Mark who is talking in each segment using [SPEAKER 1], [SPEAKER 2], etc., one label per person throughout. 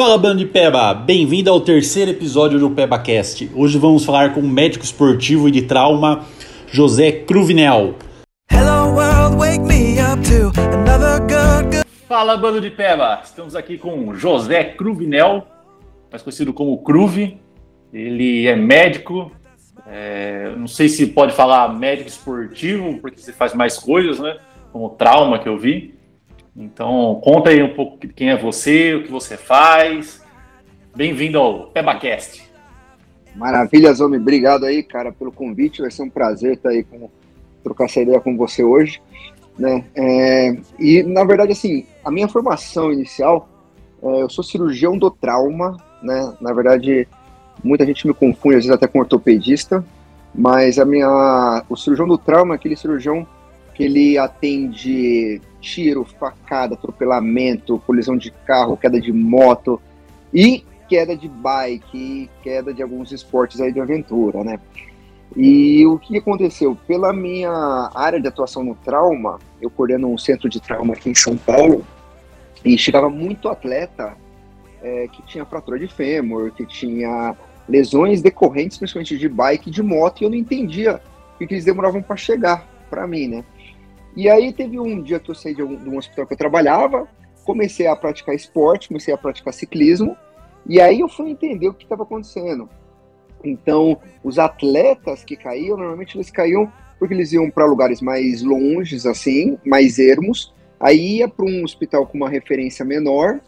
[SPEAKER 1] Fala, bando de Peba! Bem-vindo ao terceiro episódio do PebaCast. Hoje vamos falar com o médico esportivo e de trauma, José Cruvinel. Hello world, wake me up to another good, good... Fala, bando de Peba! Estamos aqui com José Cruvinel, mais conhecido como Cruve. Ele é médico, é, não sei se pode falar médico esportivo, porque você faz mais coisas, né? Como trauma que eu vi. Então, conta aí um pouco quem é você, o que você faz. Bem-vindo ao PebaCast.
[SPEAKER 2] Maravilha, Zomi. Obrigado aí, cara, pelo convite. Vai ser um prazer estar aí com trocar essa ideia com você hoje. Né? É, e, na verdade, assim, a minha formação inicial, é, eu sou cirurgião do trauma, né? Na verdade, muita gente me confunde, às vezes até com ortopedista, mas a minha, o cirurgião do trauma é aquele cirurgião que ele atende tiro, facada, atropelamento, colisão de carro, queda de moto e queda de bike, queda de alguns esportes aí de aventura, né? E o que aconteceu? Pela minha área de atuação no trauma, eu coordeno um centro de trauma aqui em São Paulo, e chegava muito atleta é, que tinha fratura de fêmur, que tinha lesões decorrentes principalmente de bike e de moto, e eu não entendia o que eles demoravam para chegar para mim, né? E aí teve um dia que eu saí de um, de um hospital que eu trabalhava, comecei a praticar esporte, comecei a praticar ciclismo, e aí eu fui entender o que estava acontecendo. Então, os atletas que caíam, normalmente eles caíam porque eles iam para lugares mais longes, assim, mais ermos, aí ia para um hospital com uma referência menor,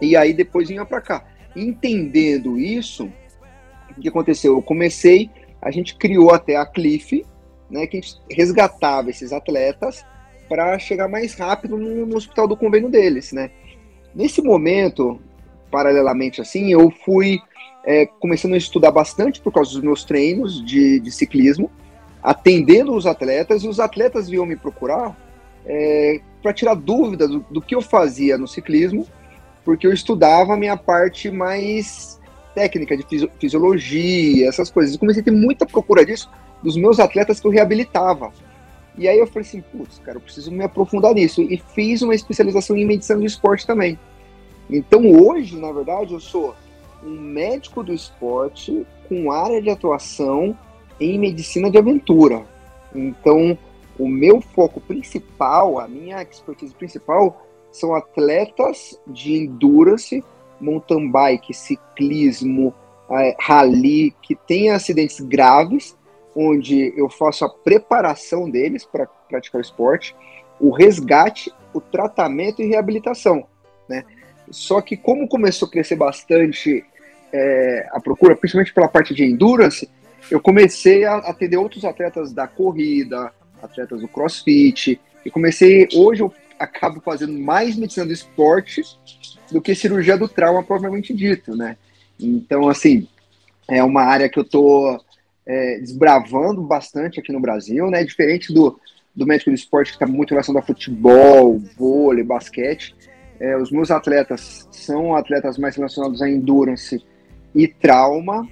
[SPEAKER 2] e aí depois vinha para cá. Entendendo isso, o que aconteceu? Eu comecei, a gente criou até a Cliff, né, que a gente resgatava esses atletas para chegar mais rápido no, no, hospital do convênio deles, né. Nesse momento, paralelamente assim, eu fui é, começando a estudar bastante por causa dos meus treinos de, de ciclismo, atendendo os atletas, e os atletas vinham me procurar é, para tirar dúvidas do, do que eu fazia no ciclismo, porque eu estudava a minha parte mais técnica de fisiologia, essas coisas. Eu comecei a ter muita procura disso dos meus atletas que eu reabilitava. E aí eu falei assim, putz, cara, eu preciso me aprofundar nisso. E fiz uma especialização em medicina do esporte também. Então hoje, na verdade, eu sou um médico do esporte com área de atuação em medicina de aventura. Então, o meu foco principal, a minha expertise principal, são atletas de endurance, mountain bike, ciclismo, é, rally, que têm acidentes graves onde eu faço a preparação deles para praticar o esporte, o resgate, o tratamento e reabilitação, né? Só que como começou a crescer bastante é, a procura, principalmente pela parte de endurance, eu comecei a atender outros atletas da corrida, atletas do crossfit, e comecei, hoje eu acabo fazendo mais medicina do esporte do que cirurgia do trauma, propriamente dito, né? Então, assim, é uma área que eu tô é, desbravando bastante aqui no Brasil, né? Diferente do, do médico do esporte que está muito relacionado a futebol, vôlei, basquete. É, os meus atletas são atletas mais relacionados a endurance e trauma,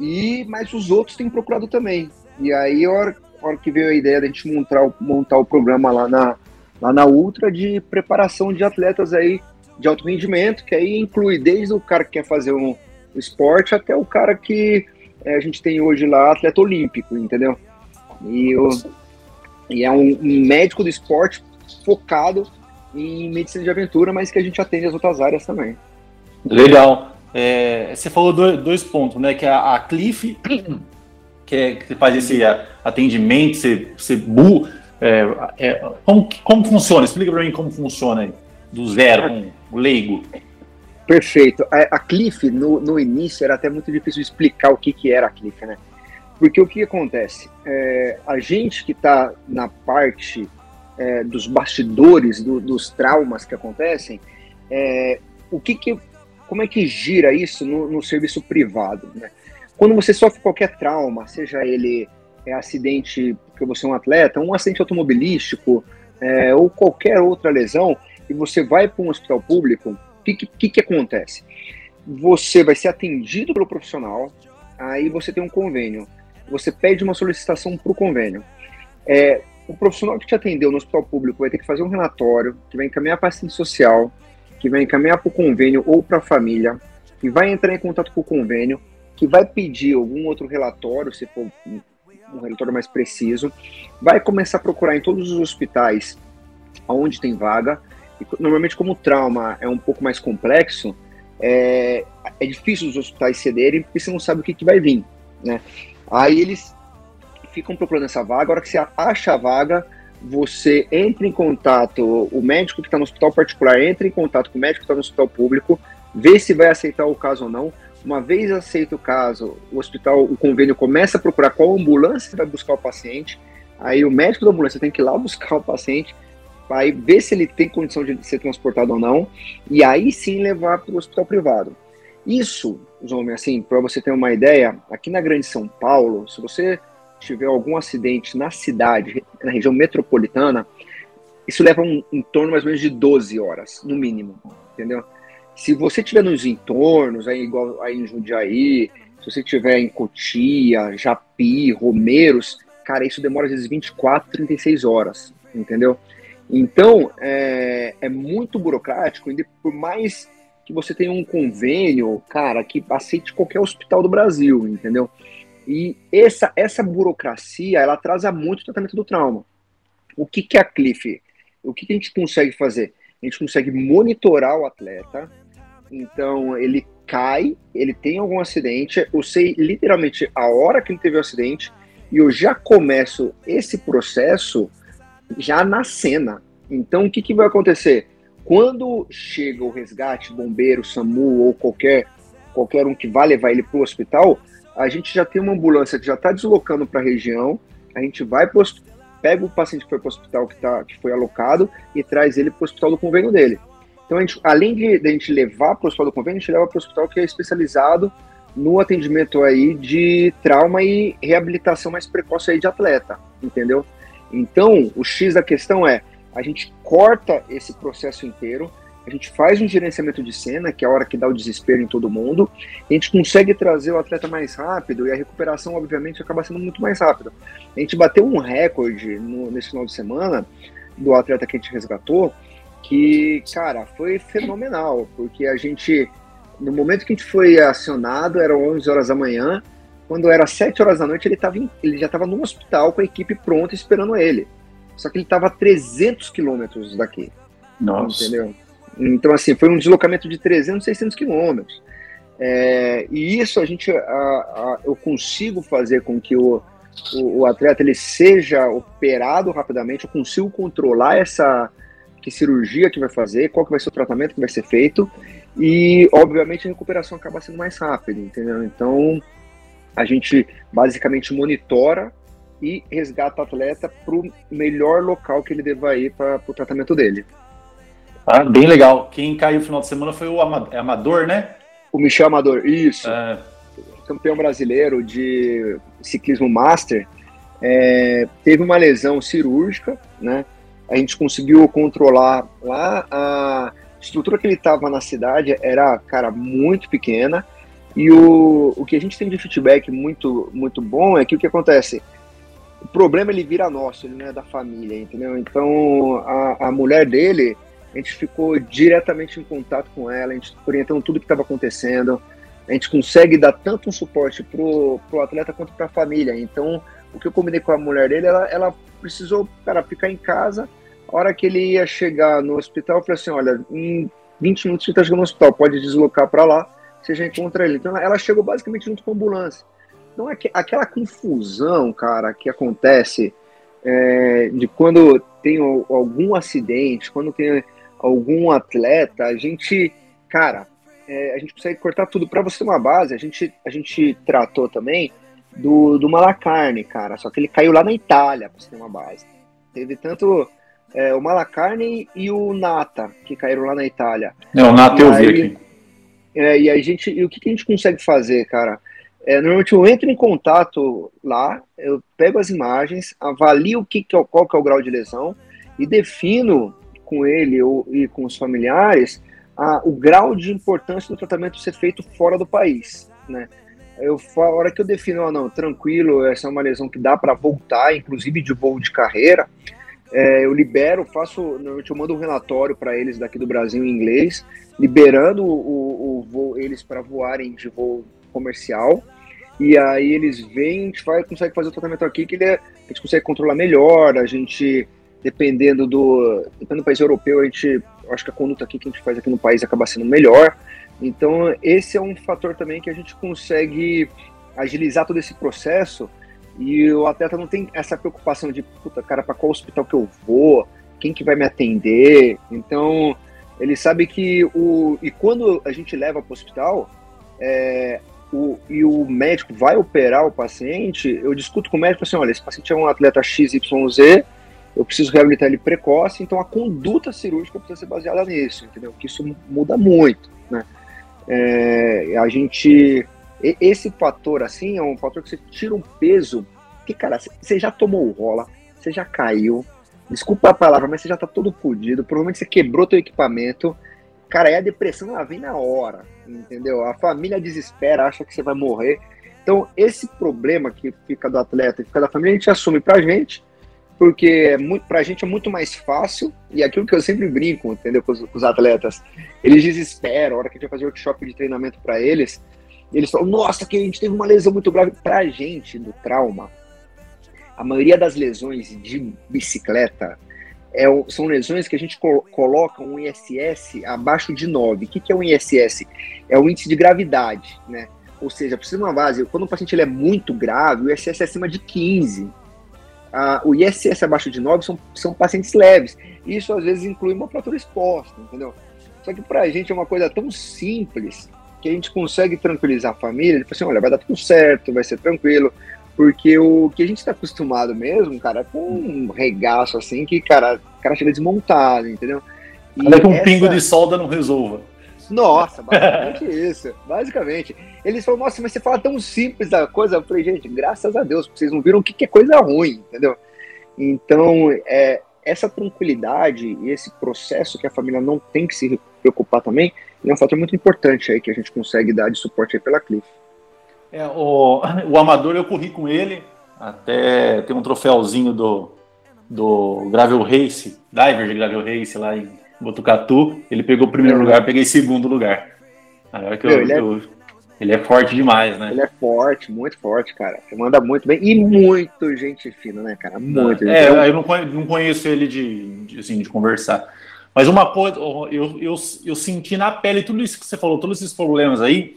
[SPEAKER 2] e mas os outros têm procurado também. E aí, a hora, a hora que veio a ideia de a gente montar, montar o programa lá na, lá na Ultra de preparação de atletas aí de alto rendimento, que aí inclui desde o cara que quer fazer um esporte até o cara que é, a gente tem hoje lá atleta olímpico, entendeu? E, eu, e é um, um, médico do esporte focado em medicina de aventura, mas que a gente atende as outras áreas também.
[SPEAKER 1] Legal. É, você falou dois, dois, pontos, né? Que é a, a Cliff, que, é, que faz esse atendimento, você, você bu, é, é, como, como funciona? Explica para mim como funciona aí, do zero, um leigo.
[SPEAKER 2] Perfeito. A, a Cliff, no, no início, era até muito difícil explicar o que, que era a Cliff, né? Porque o que acontece? É, a gente que está na parte é, dos bastidores, do, dos traumas que acontecem, é, o que, que como é que gira isso no, no, serviço privado? Né? Quando você sofre qualquer trauma, seja ele é, acidente porque você é um atleta, um acidente automobilístico é, ou qualquer outra lesão, e você vai para um hospital público, que, que, que acontece? Você vai ser atendido pelo profissional, aí você tem um convênio. Você pede uma solicitação para o convênio. É, o profissional que te atendeu no hospital público vai ter que fazer um relatório, que vai encaminhar para a assistente social, que vai encaminhar para o convênio ou para a família, que vai entrar em contato com o convênio, que vai pedir algum outro relatório, se for um relatório mais preciso, vai começar a procurar em todos os hospitais onde tem vaga. Normalmente, como o trauma é um pouco mais complexo, é, é difícil os hospitais cederem porque você não sabe o que, que vai vir, né? Aí eles ficam procurando essa vaga, a hora que você acha a vaga, você entra em contato, o médico que está no hospital particular entra em contato com o médico que está no hospital público, vê se vai aceitar o caso ou não. Uma vez aceito o caso, o hospital, o convênio começa a procurar qual ambulância vai buscar o paciente. Aí o médico da ambulância tem que ir lá buscar o paciente, vai ver se ele tem condição de ser transportado ou não, e aí sim levar para o hospital privado. Isso, Zomer, assim, para você ter uma ideia, aqui na Grande São Paulo, se você tiver algum acidente na cidade, na região metropolitana, isso leva um, em torno mais ou menos de 12 horas, no mínimo, entendeu? Se você estiver nos entornos, aí, igual aí em Jundiaí, se você estiver em Cotia, Japi, Romeiros, cara, isso demora às vezes 24, 36 horas, entendeu? Então, é, é muito burocrático, por mais que você tenha um convênio, cara, que aceite qualquer hospital do Brasil, entendeu? E essa, essa burocracia, ela atrasa muito o tratamento do trauma. O que, que é a Cliff? O que, que a gente consegue fazer? A gente consegue monitorar o atleta, então ele cai, ele tem algum acidente, eu sei literalmente a hora que ele teve o acidente, e eu já começo esse processo já na cena. Então o que, que vai acontecer? Quando chega o resgate, bombeiro, SAMU ou qualquer, qualquer um que vá levar ele para o hospital, a gente já tem uma ambulância que já está deslocando para a região, a gente vai pega o paciente que foi para o hospital que, tá, que foi alocado e traz ele para o hospital do convênio dele. Então, a gente, além de, de a gente levar para o hospital do convênio, a gente leva para o hospital que é especializado no atendimento aí de trauma e reabilitação mais precoce aí de atleta, entendeu? Então, o X da questão é, a gente corta esse processo inteiro, a gente faz um gerenciamento de cena, que é a hora que dá o desespero em todo mundo, a gente consegue trazer o atleta mais rápido e a recuperação, obviamente, acaba sendo muito mais rápida. A gente bateu um recorde no, nesse final de semana do atleta que a gente resgatou, que, cara, foi fenomenal, porque a gente, no momento que a gente foi acionado, eram 11 horas da manhã, quando era 7 horas da noite, ele, tava em, ele já estava no hospital com a equipe pronta esperando ele. Só que ele estava a 300 quilômetros daqui.
[SPEAKER 1] Nossa.
[SPEAKER 2] Entendeu? Então, assim, foi um deslocamento de 300, 600 quilômetros. É, e isso a gente, a, a, eu consigo fazer com que o, o, o, atleta ele seja operado rapidamente, eu consigo controlar essa que cirurgia que vai fazer, qual que vai ser o tratamento que vai ser feito, e obviamente a recuperação acaba sendo mais rápida, entendeu? Então a gente basicamente monitora e resgata o atleta para o melhor local que ele deva ir para o tratamento dele.
[SPEAKER 1] Ah, bem legal. Quem caiu no final de semana foi o é Amador, né?
[SPEAKER 2] O Michel Amador, isso. É. Campeão brasileiro de ciclismo master. É, teve uma lesão cirúrgica, né? A gente conseguiu controlar lá a estrutura que ele estava na cidade era, cara, muito pequena. E o, o que a gente tem de feedback muito, muito bom é que o que acontece? o problema ele vira nosso, ele não é da família, entendeu? Então a, a mulher dele, a gente ficou diretamente em contato com ela, a gente orientando tudo que estava acontecendo, a gente consegue dar tanto um suporte pro, pro atleta quanto para a família. Então o que eu combinei com a mulher dele, ela, ela precisou, cara, ficar em casa. A hora que ele ia chegar no hospital, eu falei assim, olha, em 20 minutos você está chegando no hospital, pode deslocar para lá, você já encontra ele. Então ela chegou basicamente junto com a ambulância. Então, aquela confusão, cara, que acontece é, de quando tem algum acidente, quando tem algum atleta, a gente, cara, é, a gente consegue cortar tudo. Para você ter uma base, a gente, a gente tratou também do, do Malacarne, cara, só que ele caiu lá na Itália, para você ter uma base. Teve tanto é, o Malacarne e o Nata, que caíram lá na Itália.
[SPEAKER 1] Não, o Nata eu vi aqui.
[SPEAKER 2] É, e a gente, e o que, que a gente consegue fazer, cara? É, normalmente eu entro em contato lá, eu pego as imagens, avalio o que, que é, qual que é o grau de lesão e defino com ele ou, e com os familiares a, o grau de importância do tratamento ser feito fora do país, né? Eu, a hora que eu defino, ah, não, tranquilo, essa é uma lesão que dá para voltar, inclusive de voo de carreira, é, eu libero, faço, normalmente eu mando um relatório para eles daqui do Brasil em inglês, liberando o, o voo, eles para voarem de voo comercial. E aí eles vêm, a gente vai, consegue fazer o tratamento aqui que ele é, a gente consegue controlar melhor, a gente, dependendo do, dependendo do país europeu, a gente, acho que a conduta aqui que a gente faz aqui no país acaba sendo melhor. Então esse é um fator também que a gente consegue agilizar todo esse processo e o atleta não tem essa preocupação de, puta, cara, para qual hospital que eu vou, quem que vai me atender. Então, ele sabe que o. E quando a gente leva para o hospital, é, o, e o médico vai operar o paciente, eu discuto com o médico assim: olha, esse paciente é um atleta XYZ, eu preciso reabilitar ele precoce, então a conduta cirúrgica precisa ser baseada nisso, entendeu? Que isso muda muito, né? É, a gente esse fator, assim, é um fator que você tira um peso, que, cara, você já tomou rola, você já caiu, desculpa a palavra, mas você já tá todo fodido, provavelmente você quebrou teu equipamento, cara, aí a depressão, ela vem na hora, entendeu? A família desespera, acha que você vai morrer. Então, esse problema que fica do atleta e fica da família, a gente assume pra gente, porque é muito, pra gente é muito mais fácil, e aquilo que eu sempre brinco, entendeu, com os, com os atletas, eles desesperam, a hora que a gente vai fazer workshop de treinamento para eles, eles falam, nossa, que a gente teve uma lesão muito grave. Pra gente, do trauma, a maioria das lesões de bicicleta é, são lesões que a gente coloca um ISS abaixo de 9. O que, que é um ISS? É o índice de gravidade, né? Ou seja, precisa de uma base. Quando o paciente ele é muito grave, o ISS é acima de 15. Ah, o ISS abaixo de 9 são, são pacientes leves. Isso às vezes inclui uma fratura exposta, entendeu? Só que pra gente é uma coisa tão simples que a gente consegue tranquilizar a família, tipo assim, olha, vai dar tudo certo, vai ser tranquilo, porque o que a gente está acostumado mesmo, cara, é com um regaço assim, que, cara, o cara chega desmontado, entendeu?
[SPEAKER 1] E Até que um essa... pingo de solda não resolva.
[SPEAKER 2] Nossa, basicamente isso, basicamente. Eles falam, nossa, mas você fala tão simples da coisa. Eu falei, gente, graças a Deus, vocês não viram o que é coisa ruim, entendeu? Então, é, essa tranquilidade e esse processo que a família não tem que se preocupar também, é um fator muito importante aí que a gente consegue dar de suporte aí pela Cliff.
[SPEAKER 1] É, o, o Amador eu corri com ele, até tem um troféuzinho do, do Gravel Race, Diver de Gravel Race lá em Botucatu. Ele pegou o primeiro é. lugar, peguei segundo lugar. que eu, ele, é, eu, ele é forte demais, né?
[SPEAKER 2] Ele é forte, muito forte, cara. Ele manda muito bem. E muito gente fina, né, cara? Muito.
[SPEAKER 1] É, então, eu não conheço, não conheço ele de, de, assim, de conversar. Mas uma coisa, eu, eu, eu senti na pele tudo isso que você falou, todos esses problemas aí.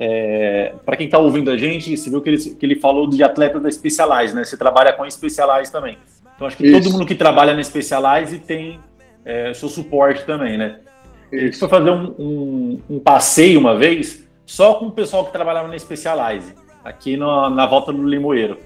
[SPEAKER 1] É, para quem está ouvindo a gente, você viu que ele, que ele falou de atleta da Specialized, né? Você trabalha com a Specialized também. Então acho que isso. todo mundo que trabalha na Specialized tem é, seu suporte também, né? Isso. A gente foi fazer um, um, um, passeio uma vez só com o pessoal que trabalhava na Specialized, aqui na, na volta do Limoeiro.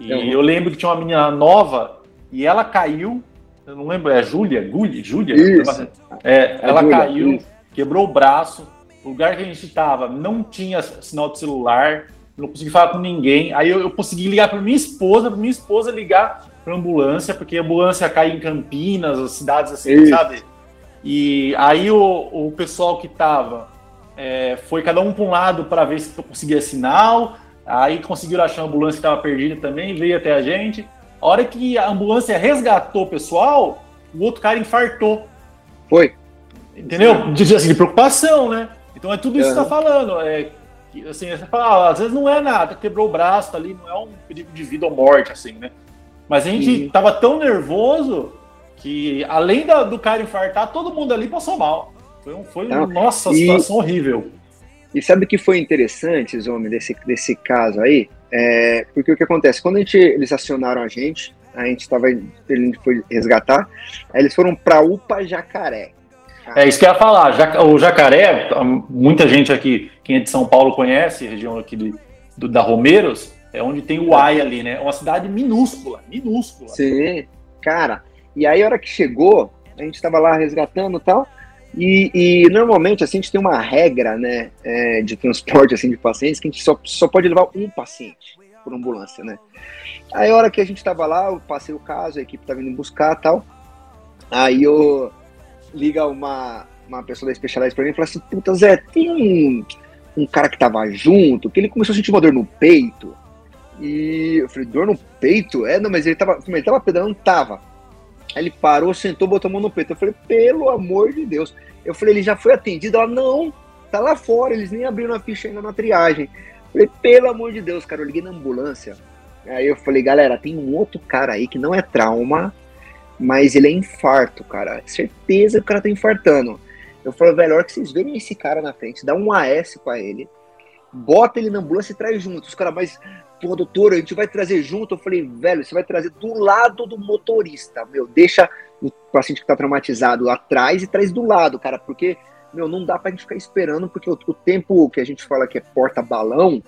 [SPEAKER 1] E eu, eu lembro que tinha uma menina nova e ela caiu eu não lembro, é Júlia? Júlia?
[SPEAKER 2] Isso.
[SPEAKER 1] É, ela Julia, caiu, isso. quebrou o braço. O lugar que a gente estava não tinha sinal de celular, não consegui falar com ninguém. Aí eu, eu consegui ligar para minha esposa, para minha esposa ligar para ambulância, porque a ambulância cai em Campinas, as cidades assim, isso. sabe? E aí o, o pessoal que estava é, foi cada um para um lado para ver se conseguia sinal. Aí conseguiram achar a ambulância que estava perdida também, veio até a gente. A hora que a ambulância resgatou o pessoal, o outro cara infartou.
[SPEAKER 2] Foi.
[SPEAKER 1] Entendeu? De, assim, de preocupação, né? Então é tudo isso que você tá falando. É, assim, você fala, ah, às vezes não é nada, quebrou o braço tá ali, não é um perigo de vida ou morte, assim, né? Mas a gente tava tão nervoso que, além da, do cara infartar, todo mundo ali passou mal. Foi, um, foi não, nossa, e, situação horrível.
[SPEAKER 2] E sabe o que foi interessante, homem, desse, desse caso aí? É, porque o que acontece? Quando a gente, eles acionaram a gente, a gente estava. Ele foi resgatar, aí eles foram para UPA Jacaré.
[SPEAKER 1] É isso que eu ia falar. O Jacaré, muita gente aqui, quem é de São Paulo conhece, região aqui de, do, da Romeiros, é onde tem o AI ali, né? É uma cidade minúscula, minúscula.
[SPEAKER 2] Sim, cara. E aí, a hora que chegou, a gente estava lá resgatando e tal. E, e, normalmente assim, a gente tem uma regra né, é, de transporte assim, de pacientes que a gente só, só pode levar um paciente por ambulância, né? Aí a hora que a gente estava lá, eu passei o caso, a equipe estava vindo buscar tal. Aí eu liga uma, uma pessoa da Specialized para mim e fala assim, puta Zé, tem um, um cara que tava junto, que ele começou a sentir uma dor no peito. E eu falei, dor no peito? É, não, mas ele tava, ele tava pedalando, tava. Aí ele parou, sentou, botou a mão no peito. Eu falei, pelo amor de Deus. Eu falei, ele já foi atendido? Ela, não, tá lá fora, eles nem abriram a ficha ainda na triagem. Eu falei, pelo amor de Deus, cara, eu liguei na ambulância. Aí eu falei, galera, tem um outro cara aí que não é trauma, mas ele é infarto, cara. Certeza que o cara tá infartando. Eu falei, velho, a hora que vocês verem esse cara na frente, dá um AS pra ele, bota ele na ambulância e traz junto. Os caras mais, doutor, a gente vai trazer junto. Eu falei, velho, você vai trazer do lado do motorista, meu, deixa o paciente que tá traumatizado atrás e traz do lado, cara, porque, meu, não dá pra gente ficar esperando, porque o, o tempo que a gente fala que é porta-balão,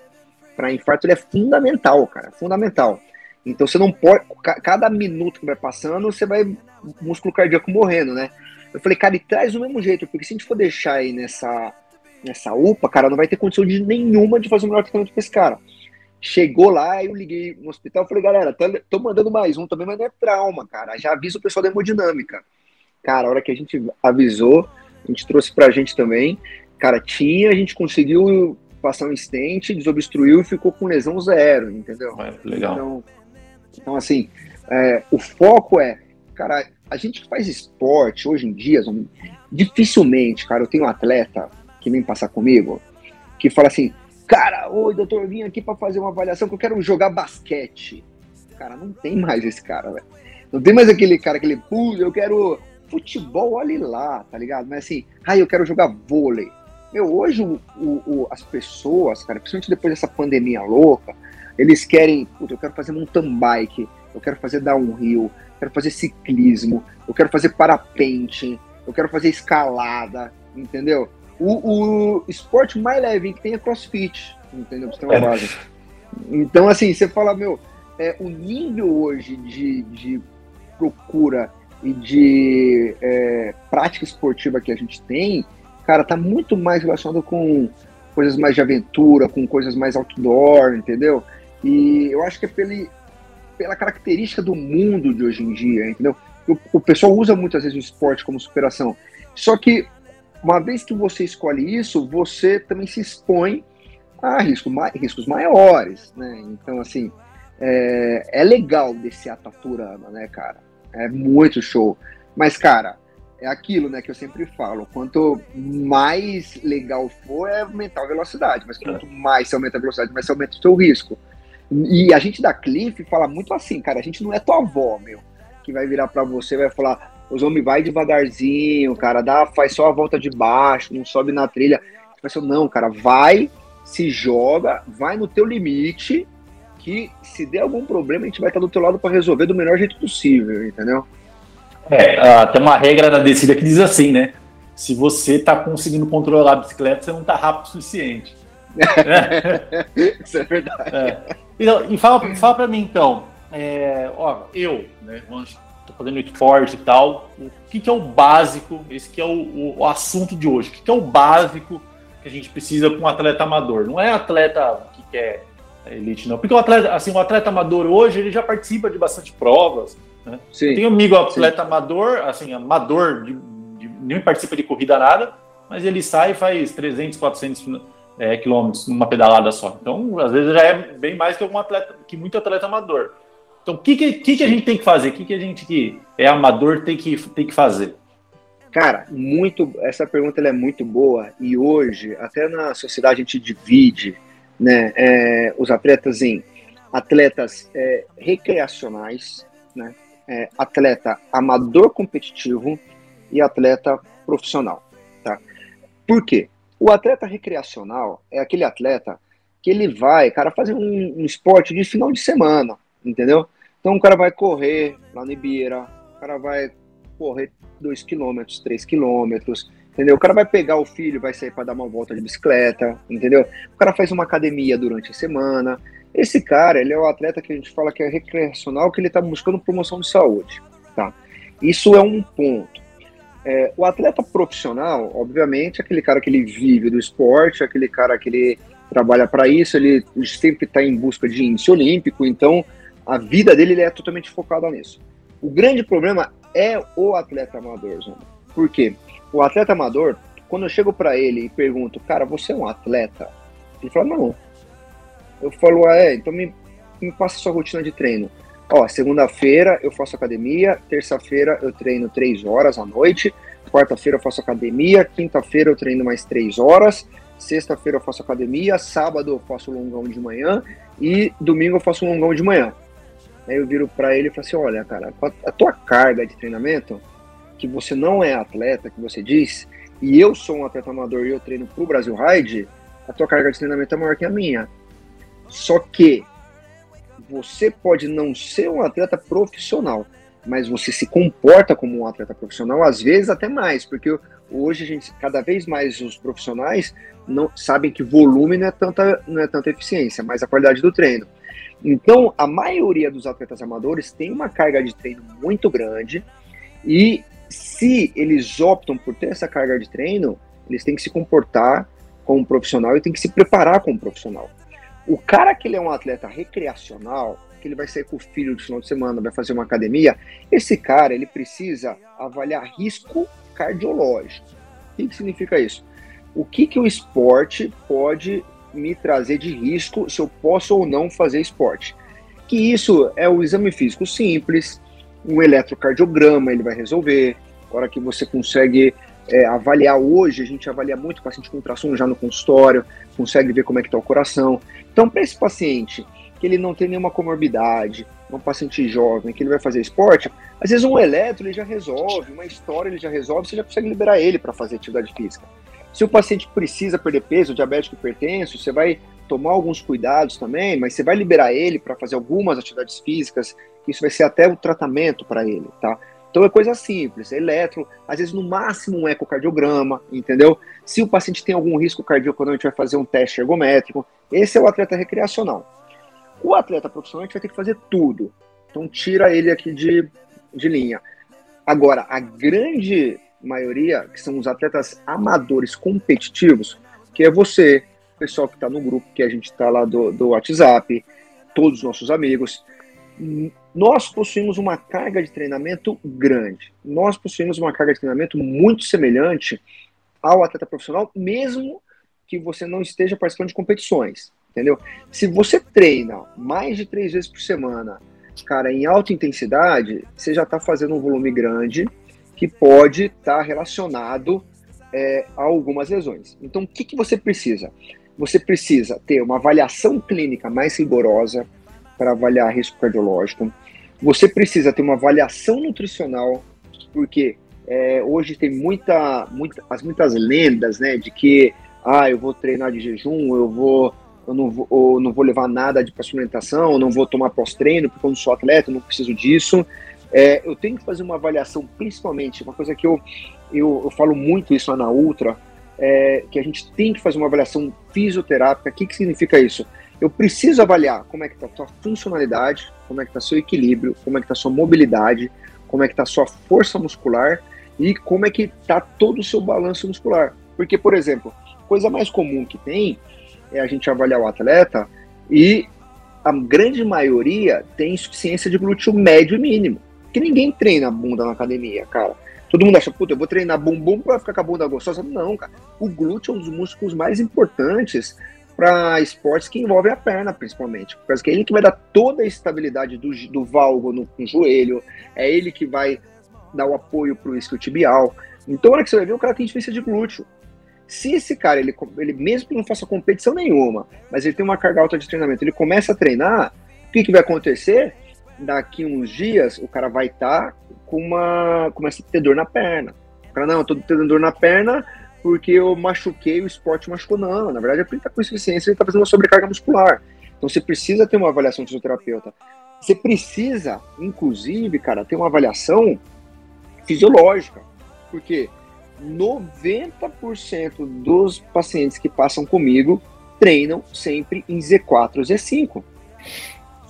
[SPEAKER 2] para infarto, ele é fundamental, cara, fundamental. Então você não pode, cada minuto que vai passando, você vai músculo cardíaco morrendo, né? Eu falei, cara, e traz do mesmo jeito, porque se a gente for deixar aí nessa, nessa UPA, cara, não vai ter condição de nenhuma de fazer o melhor tratamento pra esse cara. Chegou lá, eu liguei no hospital e falei, galera, tô, tô mandando mais um também, mas não é trauma, cara. Já avisa o pessoal da hemodinâmica. Cara, a hora que a gente avisou, a gente trouxe pra gente também. Cara, tinha, a gente conseguiu passar um estente, desobstruiu e ficou com lesão zero, entendeu?
[SPEAKER 1] É, legal.
[SPEAKER 2] Então, então assim, é, o foco é, cara, a gente que faz esporte hoje em dia, dificilmente, cara, eu tenho um atleta que vem passar comigo que fala assim, cara, oi doutor, eu vim aqui para fazer uma avaliação que eu quero jogar basquete. Cara, não tem mais esse cara, velho. Não tem mais aquele cara, aquele, pô, eu quero futebol, olhe lá, tá ligado? Mas assim, ah, eu quero jogar vôlei. Meu, hoje o, o, as pessoas, cara, principalmente depois dessa pandemia louca, eles querem, puta, eu quero fazer mountain bike, eu quero fazer downhill, quero fazer ciclismo, eu quero fazer parapente, eu quero fazer escalada, entendeu? O, o esporte mais leve que tem é crossfit, entendeu? Você tem uma é. base. Então, assim, você fala, meu, é, o nível hoje de, de procura e de é, prática esportiva que a gente tem, cara, tá muito mais relacionado com coisas mais de aventura, com coisas mais outdoor, entendeu? E eu acho que é pela, pela característica do mundo de hoje em dia, entendeu? O, o pessoal usa muitas vezes o esporte como superação. Só que, uma vez que você escolhe isso, você também se expõe a risco, riscos maiores, né? Então, assim, é, é legal descer a Taturana, né, cara? É muito show. Mas, cara, é aquilo, né, que eu sempre falo. Quanto mais legal for, é aumentar a velocidade. Mas quanto mais você aumenta a velocidade, mais você aumenta o seu risco. E a gente da Cliff fala muito assim, cara, a gente não é tua avó, meu, que vai virar para você vai falar, os homens vai devagarzinho, cara, dá, faz só a volta de baixo, não sobe na trilha. Vai não, cara, vai, se joga, vai no teu limite, que se der algum problema, a gente vai estar do teu lado para resolver do melhor jeito possível, entendeu?
[SPEAKER 1] É, uh, tem uma regra na descida que diz assim, né? Se você tá conseguindo controlar a bicicleta, você não tá rápido o suficiente.
[SPEAKER 2] Isso é verdade. É.
[SPEAKER 1] Então, e fala, fala para mim então, é, ó, eu, né, tô fazendo esporte e tal, o que, que é o básico, esse que é o, o, assunto de hoje, o que, que é o básico que a gente precisa para um atleta amador? Não é atleta que quer elite, não. Porque o atleta, assim, o atleta amador hoje, ele já participa de bastante provas, né? Sim, Tem um amigo atleta sim. amador, assim, amador, de, de, nem participa de corrida nada, mas ele sai e faz 300, 400 é, quilômetros numa pedalada só. Então, às vezes já é bem mais que algum atleta, que muito atleta amador. Então, o que, que, que, a gente tem que fazer? O que, que a gente que é amador tem que, tem que fazer?
[SPEAKER 2] Cara, muito. Essa pergunta é muito boa e hoje até na sociedade a gente divide, né, é, os atletas em atletas é, recreacionais, né, é, atleta amador competitivo e atleta profissional, tá? Por quê? O atleta recreacional é aquele atleta que ele vai, cara, fazer um, um esporte de final de semana, entendeu? Então o cara vai correr lá no Ibira, o cara vai correr 2 km, 3 km, entendeu? O cara vai pegar o filho, vai sair para dar uma volta de bicicleta, entendeu? O cara faz uma academia durante a semana. Esse cara, ele é o atleta que a gente fala que é recreacional, que ele está buscando promoção de saúde, tá? Isso é um ponto. É, o atleta profissional, obviamente, é aquele cara que ele vive do esporte, aquele cara que ele trabalha para isso, ele sempre está em busca de índice olímpico, então a vida dele é totalmente focada nisso. O grande problema é o atleta amador, Zona. Por quê? O atleta amador, quando eu chego para ele e pergunto, cara, você é um atleta? Ele fala, não. Eu falo, ah, é, então me, me passa sua rotina de treino. Ó, segunda-feira eu faço academia, terça-feira eu treino três horas à noite, quarta-feira eu faço academia, quinta-feira eu treino mais três horas, sexta-feira eu faço academia, sábado eu faço longão de manhã e domingo eu faço longão de manhã. Aí eu viro para ele e falo assim: olha, cara, a tua carga de treinamento, que você não é atleta, que você diz, e eu sou um atleta amador e eu treino pro Brasil Ride, a tua carga de treinamento é maior que a minha. Só que você pode não ser um atleta profissional, mas você se comporta como um atleta profissional, às vezes até mais, porque hoje a gente, cada vez mais os profissionais não sabem que volume não é tanta, não é tanta eficiência, mas a qualidade do treino. Então, a maioria dos atletas amadores tem uma carga de treino muito grande e se eles optam por ter essa carga de treino, eles têm que se comportar como profissional e têm que se preparar como profissional. O cara que ele é um atleta recreacional, que ele vai sair com o filho de final de semana, vai fazer uma academia, esse cara ele precisa avaliar risco cardiológico. O que, que significa isso? O que, que o esporte pode me trazer de risco se eu posso ou não fazer esporte. Que isso é o exame físico simples, um eletrocardiograma ele vai resolver. Agora que você consegue é, avaliar hoje, a gente avalia muito o paciente com ultrassom já no consultório, consegue ver como é que está o coração. Então, para esse paciente que ele não tem nenhuma comorbidade, um paciente jovem, que ele vai fazer esporte, às vezes um eletro ele já resolve, uma história ele já resolve, você já consegue liberar ele para fazer atividade física. Se o paciente precisa perder peso, diabético hipertenso, você vai tomar alguns cuidados também, mas você vai liberar ele para fazer algumas atividades físicas, isso vai ser até o tratamento para ele, tá? Então é coisa simples, é eletro, às vezes no máximo um ecocardiograma, entendeu? Se o paciente tem algum risco cardíaco, a gente vai fazer um teste ergométrico. Esse é o atleta recreacional. O atleta profissional a gente vai ter que fazer tudo. Então tira ele aqui de, de linha. Agora, a grande maioria, que são os atletas amadores competitivos, que é você, o pessoal que está no grupo, que a gente está lá do, do WhatsApp, todos os nossos amigos, nós possuímos uma carga de treinamento grande. Nós possuímos uma carga de treinamento muito semelhante ao atleta profissional, mesmo que você não esteja participando de competições, entendeu? Se você treina mais de três vezes por semana, cara, em alta intensidade, você já está fazendo um volume grande, que pode estar tá relacionado é, a algumas lesões. Então, o que, que você precisa? Você precisa ter uma avaliação clínica mais rigorosa para avaliar risco cardiológico. Você precisa ter uma avaliação nutricional, porque é, hoje tem muita, muita, as muitas lendas, né, de que ah, eu vou treinar de jejum, eu vou, eu não vou, eu não vou levar nada de suplementação, não vou tomar pós-treino porque eu não sou atleta, eu não preciso disso. É, eu tenho que fazer uma avaliação, principalmente, uma coisa que eu, eu, eu falo muito isso lá na Ultra, é, que a gente tem que fazer uma avaliação fisioterápica. O que, que significa isso? Eu preciso avaliar como é que está a sua funcionalidade, como é que está seu equilíbrio, como é que está sua mobilidade, como é que está sua força muscular e como é que está todo o seu balanço muscular. Porque, por exemplo, coisa mais comum que tem é a gente avaliar o atleta e a grande maioria tem insuficiência de glúteo médio e mínimo. Que ninguém treina bunda na academia, cara. Todo mundo acha, puta, eu vou treinar bumbum para ficar com a bunda gostosa. Não, cara. O glúteo é um dos músculos mais importantes para esportes que envolvem a perna, principalmente. Porque é ele que vai dar toda a estabilidade do, do valgo no, no joelho, é ele que vai dar o apoio para o isquiotibial. Então, hora que você vai ver, o cara tem diferença de glúteo. Se esse cara, ele, ele mesmo que não faça competição nenhuma, mas ele tem uma carga alta de treinamento, ele começa a treinar, o que, que vai acontecer? Daqui uns dias o cara vai estar tá com uma. começa a ter dor na perna. O cara, não, eu tô tendo dor na perna porque eu machuquei, o esporte machucou. Não, na verdade, ele tá com insuficiência, ele tá fazendo uma sobrecarga muscular. Então você precisa ter uma avaliação de fisioterapeuta. Você precisa, inclusive, cara, ter uma avaliação fisiológica. Porque 90% dos pacientes que passam comigo treinam sempre em Z4 ou Z5.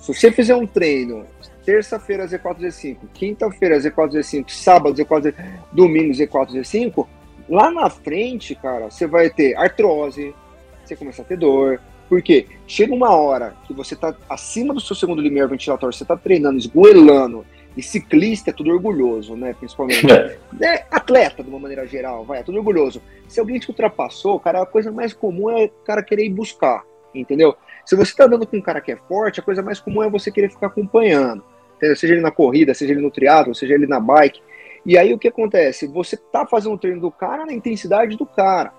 [SPEAKER 2] Se você fizer um treino terça-feira Z4, Z5, quinta-feira Z4, Z5, sábado Z4, Z5, domingo Z4, Z5, lá na frente, cara, você vai ter artrose, você começa a ter dor, porque chega uma hora que você tá acima do seu segundo limiar ventilatório, você tá treinando, esgoelando, e ciclista é tudo orgulhoso, né? Principalmente. É. é. atleta, de uma maneira geral, vai, é tudo orgulhoso. Se alguém te ultrapassou, cara, a coisa mais comum é o cara querer ir buscar, entendeu? Se você tá andando com um cara que é forte, a coisa mais comum é você querer ficar acompanhando. entendeu? seja ele na corrida, seja ele no triatlo, seja ele na bike. E aí o que acontece? Você tá fazendo o treino do cara na intensidade do cara.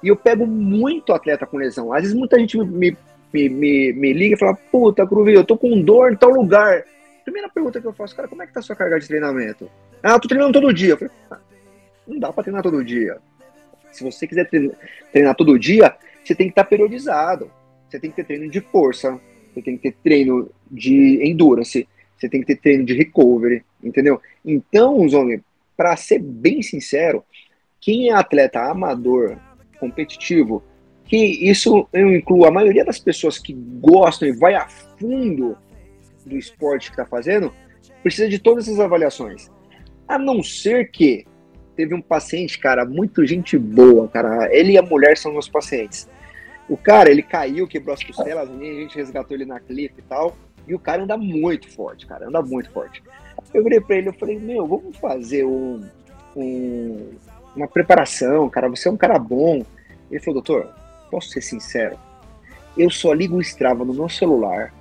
[SPEAKER 2] E eu pego muito atleta com lesão. Às vezes muita gente me, me, me, me liga e fala, puta, Cruvi, eu tô com dor em tal lugar. Primeira pergunta que eu faço, cara, como é que tá a sua carga de treinamento? Ah, tô treinando todo dia. Falei, ah, não dá pra treinar todo dia. Se você quiser treinar todo dia, você tem que estar tá periodizado. Você tem que ter treino de força, você tem que ter treino de endurance, você tem que ter treino de recovery, entendeu? Então, Zone, para ser bem sincero, quem é atleta amador, competitivo, que isso eu incluo a maioria das pessoas que gostam e vai a fundo do esporte que está fazendo, precisa de todas essas avaliações. A não ser que teve um paciente, cara, muito gente boa, cara. Ele e a mulher são meus pacientes. O cara, ele caiu, quebrou as costelas, a gente resgatou ele na clipe e tal. E o cara anda muito forte, cara, anda muito forte. Eu virei pra ele, eu falei, meu, vamos fazer um, um, uma preparação, cara, você é um cara bom. Ele falou, doutor, posso ser sincero? Eu só ligo o Strava no meu celular,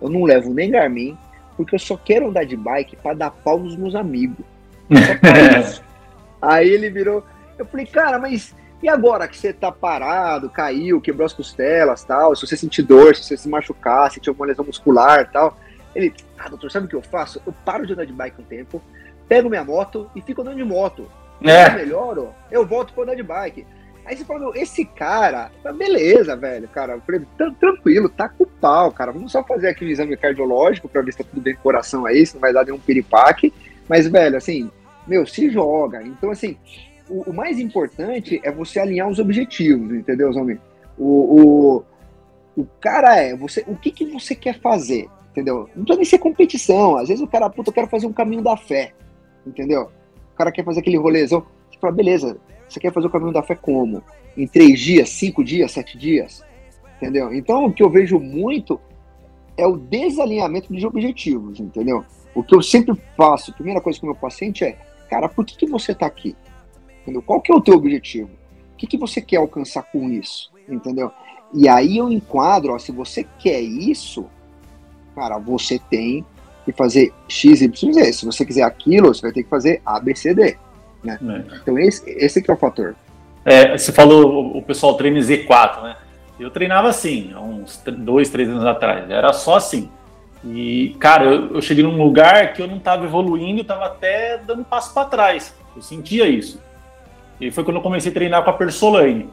[SPEAKER 2] eu não levo nem Garmin, porque eu só quero andar de bike para dar pau nos meus amigos. Aí ele virou, eu falei, cara, mas e agora que você tá parado, caiu, quebrou as costelas tal, se você sentir dor, se você se machucar, se tiver uma lesão muscular tal. Ele, ah, doutor, sabe o que eu faço? Eu paro de andar de bike um tempo, pego minha moto e fico andando de moto. É. Eu melhoro, eu volto pra andar de bike. Aí você fala, meu, esse cara, tá beleza, velho, cara. Eu falei, tranquilo, tá com o pau, cara. Vamos só fazer aqui um exame cardiológico pra ver se tá tudo bem com o coração aí, se não vai dar nenhum piripaque. Mas, velho, assim, meu, se joga. Então, assim, o, o, mais importante é você alinhar os objetivos, entendeu, Zomi? O, o, o cara é, você, o que, que você quer fazer, entendeu? Não precisa nem ser competição. Às vezes o cara, puta, eu quero fazer um caminho da fé, entendeu? O cara quer fazer aquele rolezão. Você fala, beleza, você quer fazer o caminho da fé como? Em três dias, cinco dias, sete dias? Entendeu? Então, o que eu vejo muito é o desalinhamento de objetivos, entendeu? O que eu sempre faço, a primeira coisa com o meu paciente é, cara, por que, que você está aqui? Entendeu? Qual que é o teu objetivo? O que, que você quer alcançar com isso? Entendeu? E aí eu enquadro, ó, se você quer isso, cara, você tem que fazer X, Y, Z. Se você quiser aquilo, você vai ter que fazer A, B, C, D. Né? É. Então esse, esse que é o fator.
[SPEAKER 1] É, você falou o pessoal treina Z4, né? Eu treinava assim, há uns dois, três anos atrás. Era só assim. E, cara, eu, eu cheguei num lugar que eu não estava evoluindo, estava até dando passo para trás. Eu sentia isso. E foi quando eu comecei a treinar com a Persolane.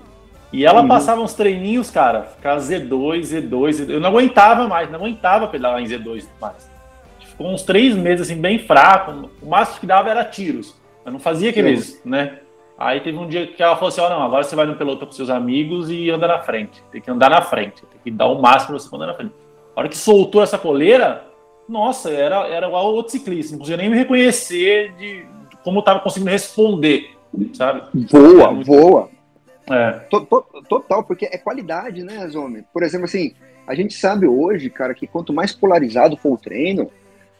[SPEAKER 1] E ela uhum. passava uns treininhos, cara, ficava Z2, Z2, Z2. Eu não aguentava mais, não aguentava pedalar em Z2 mais. Ficou uns três meses assim, bem fraco. O máximo que dava era tiros. Eu não fazia aqueles, né? Aí teve um dia que ela falou assim: ó, oh, não, agora você vai no pelotão com seus amigos e anda na frente. Tem que andar na frente, tem que dar o máximo pra você andar na frente. A hora que soltou essa coleira, nossa, era, era igual outro ciclista, não conseguia nem me reconhecer de, de como eu tava conseguindo responder sabe?
[SPEAKER 2] Voa, é voa. É. Total, porque é qualidade, né, Zome? Por exemplo, assim, a gente sabe hoje, cara, que quanto mais polarizado for o treino,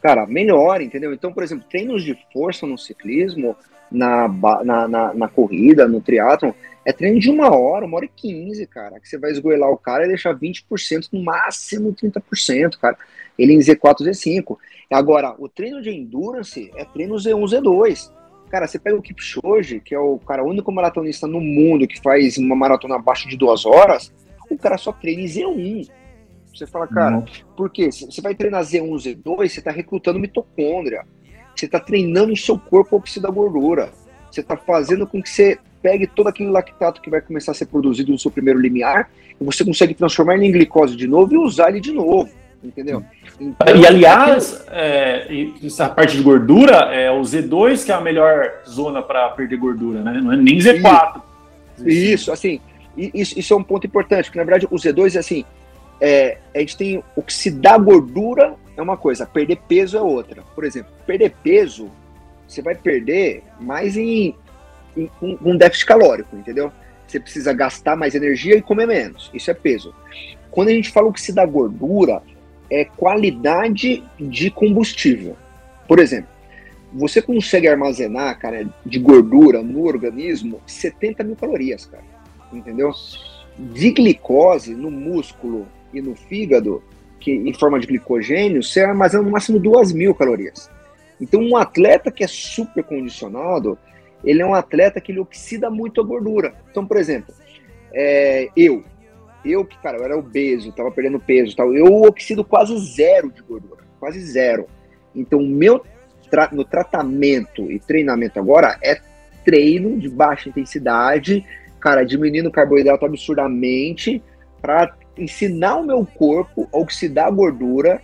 [SPEAKER 2] cara, melhor, entendeu? Então, por exemplo, treinos de força no ciclismo, na, na, na, na corrida, no triatlon, é treino de uma hora, uma hora e quinze, cara, que você vai esgoelar o cara e deixar 20%, no máximo 30%, cara. Ele em Z4, Z5. Agora, o treino de endurance é treino Z1, Z2. Cara, você pega o Kipchoge, que é o cara o único maratonista no mundo que faz uma maratona abaixo de duas horas, o cara só treina em Z1. Você fala, cara, uhum. por quê? Você vai treinar Z1, Z2, você está recrutando mitocôndria. Você está treinando o seu corpo a oxidar gordura. Você está fazendo com que você pegue todo aquele lactato que vai começar a ser produzido no seu primeiro limiar e você consegue transformar ele em glicose de novo e usar ele de novo entendeu?
[SPEAKER 1] Então, e aliás, é, essa parte de gordura é o Z2 que é a melhor zona para perder gordura, né? Não é nem
[SPEAKER 2] Z4. Isso, isso assim, isso, isso, é um ponto importante, porque na verdade o Z2 é assim, é, a gente tem o que se dá gordura é uma coisa, perder peso é outra. Por exemplo, perder peso, você vai perder mais em, em um, um déficit calórico, entendeu? Você precisa gastar mais energia e comer menos. Isso é peso. Quando a gente fala o que se dá gordura, é qualidade de combustível. Por exemplo, você consegue armazenar, cara, de gordura no organismo 70 mil calorias, cara. Entendeu? De glicose no músculo e no fígado, que, em forma de glicogênio, você armazena no máximo 2 mil calorias. Então, um atleta que é super condicionado, ele é um atleta que ele oxida muito a gordura. Então, por exemplo, é, eu, eu que, cara, eu era obeso, tava perdendo peso tal, eu oxido quase zero de gordura, quase zero. Então, o meu tra no tratamento e treinamento agora é treino de baixa intensidade, cara, diminuindo carboidrato absurdamente para ensinar o meu corpo a oxidar a gordura,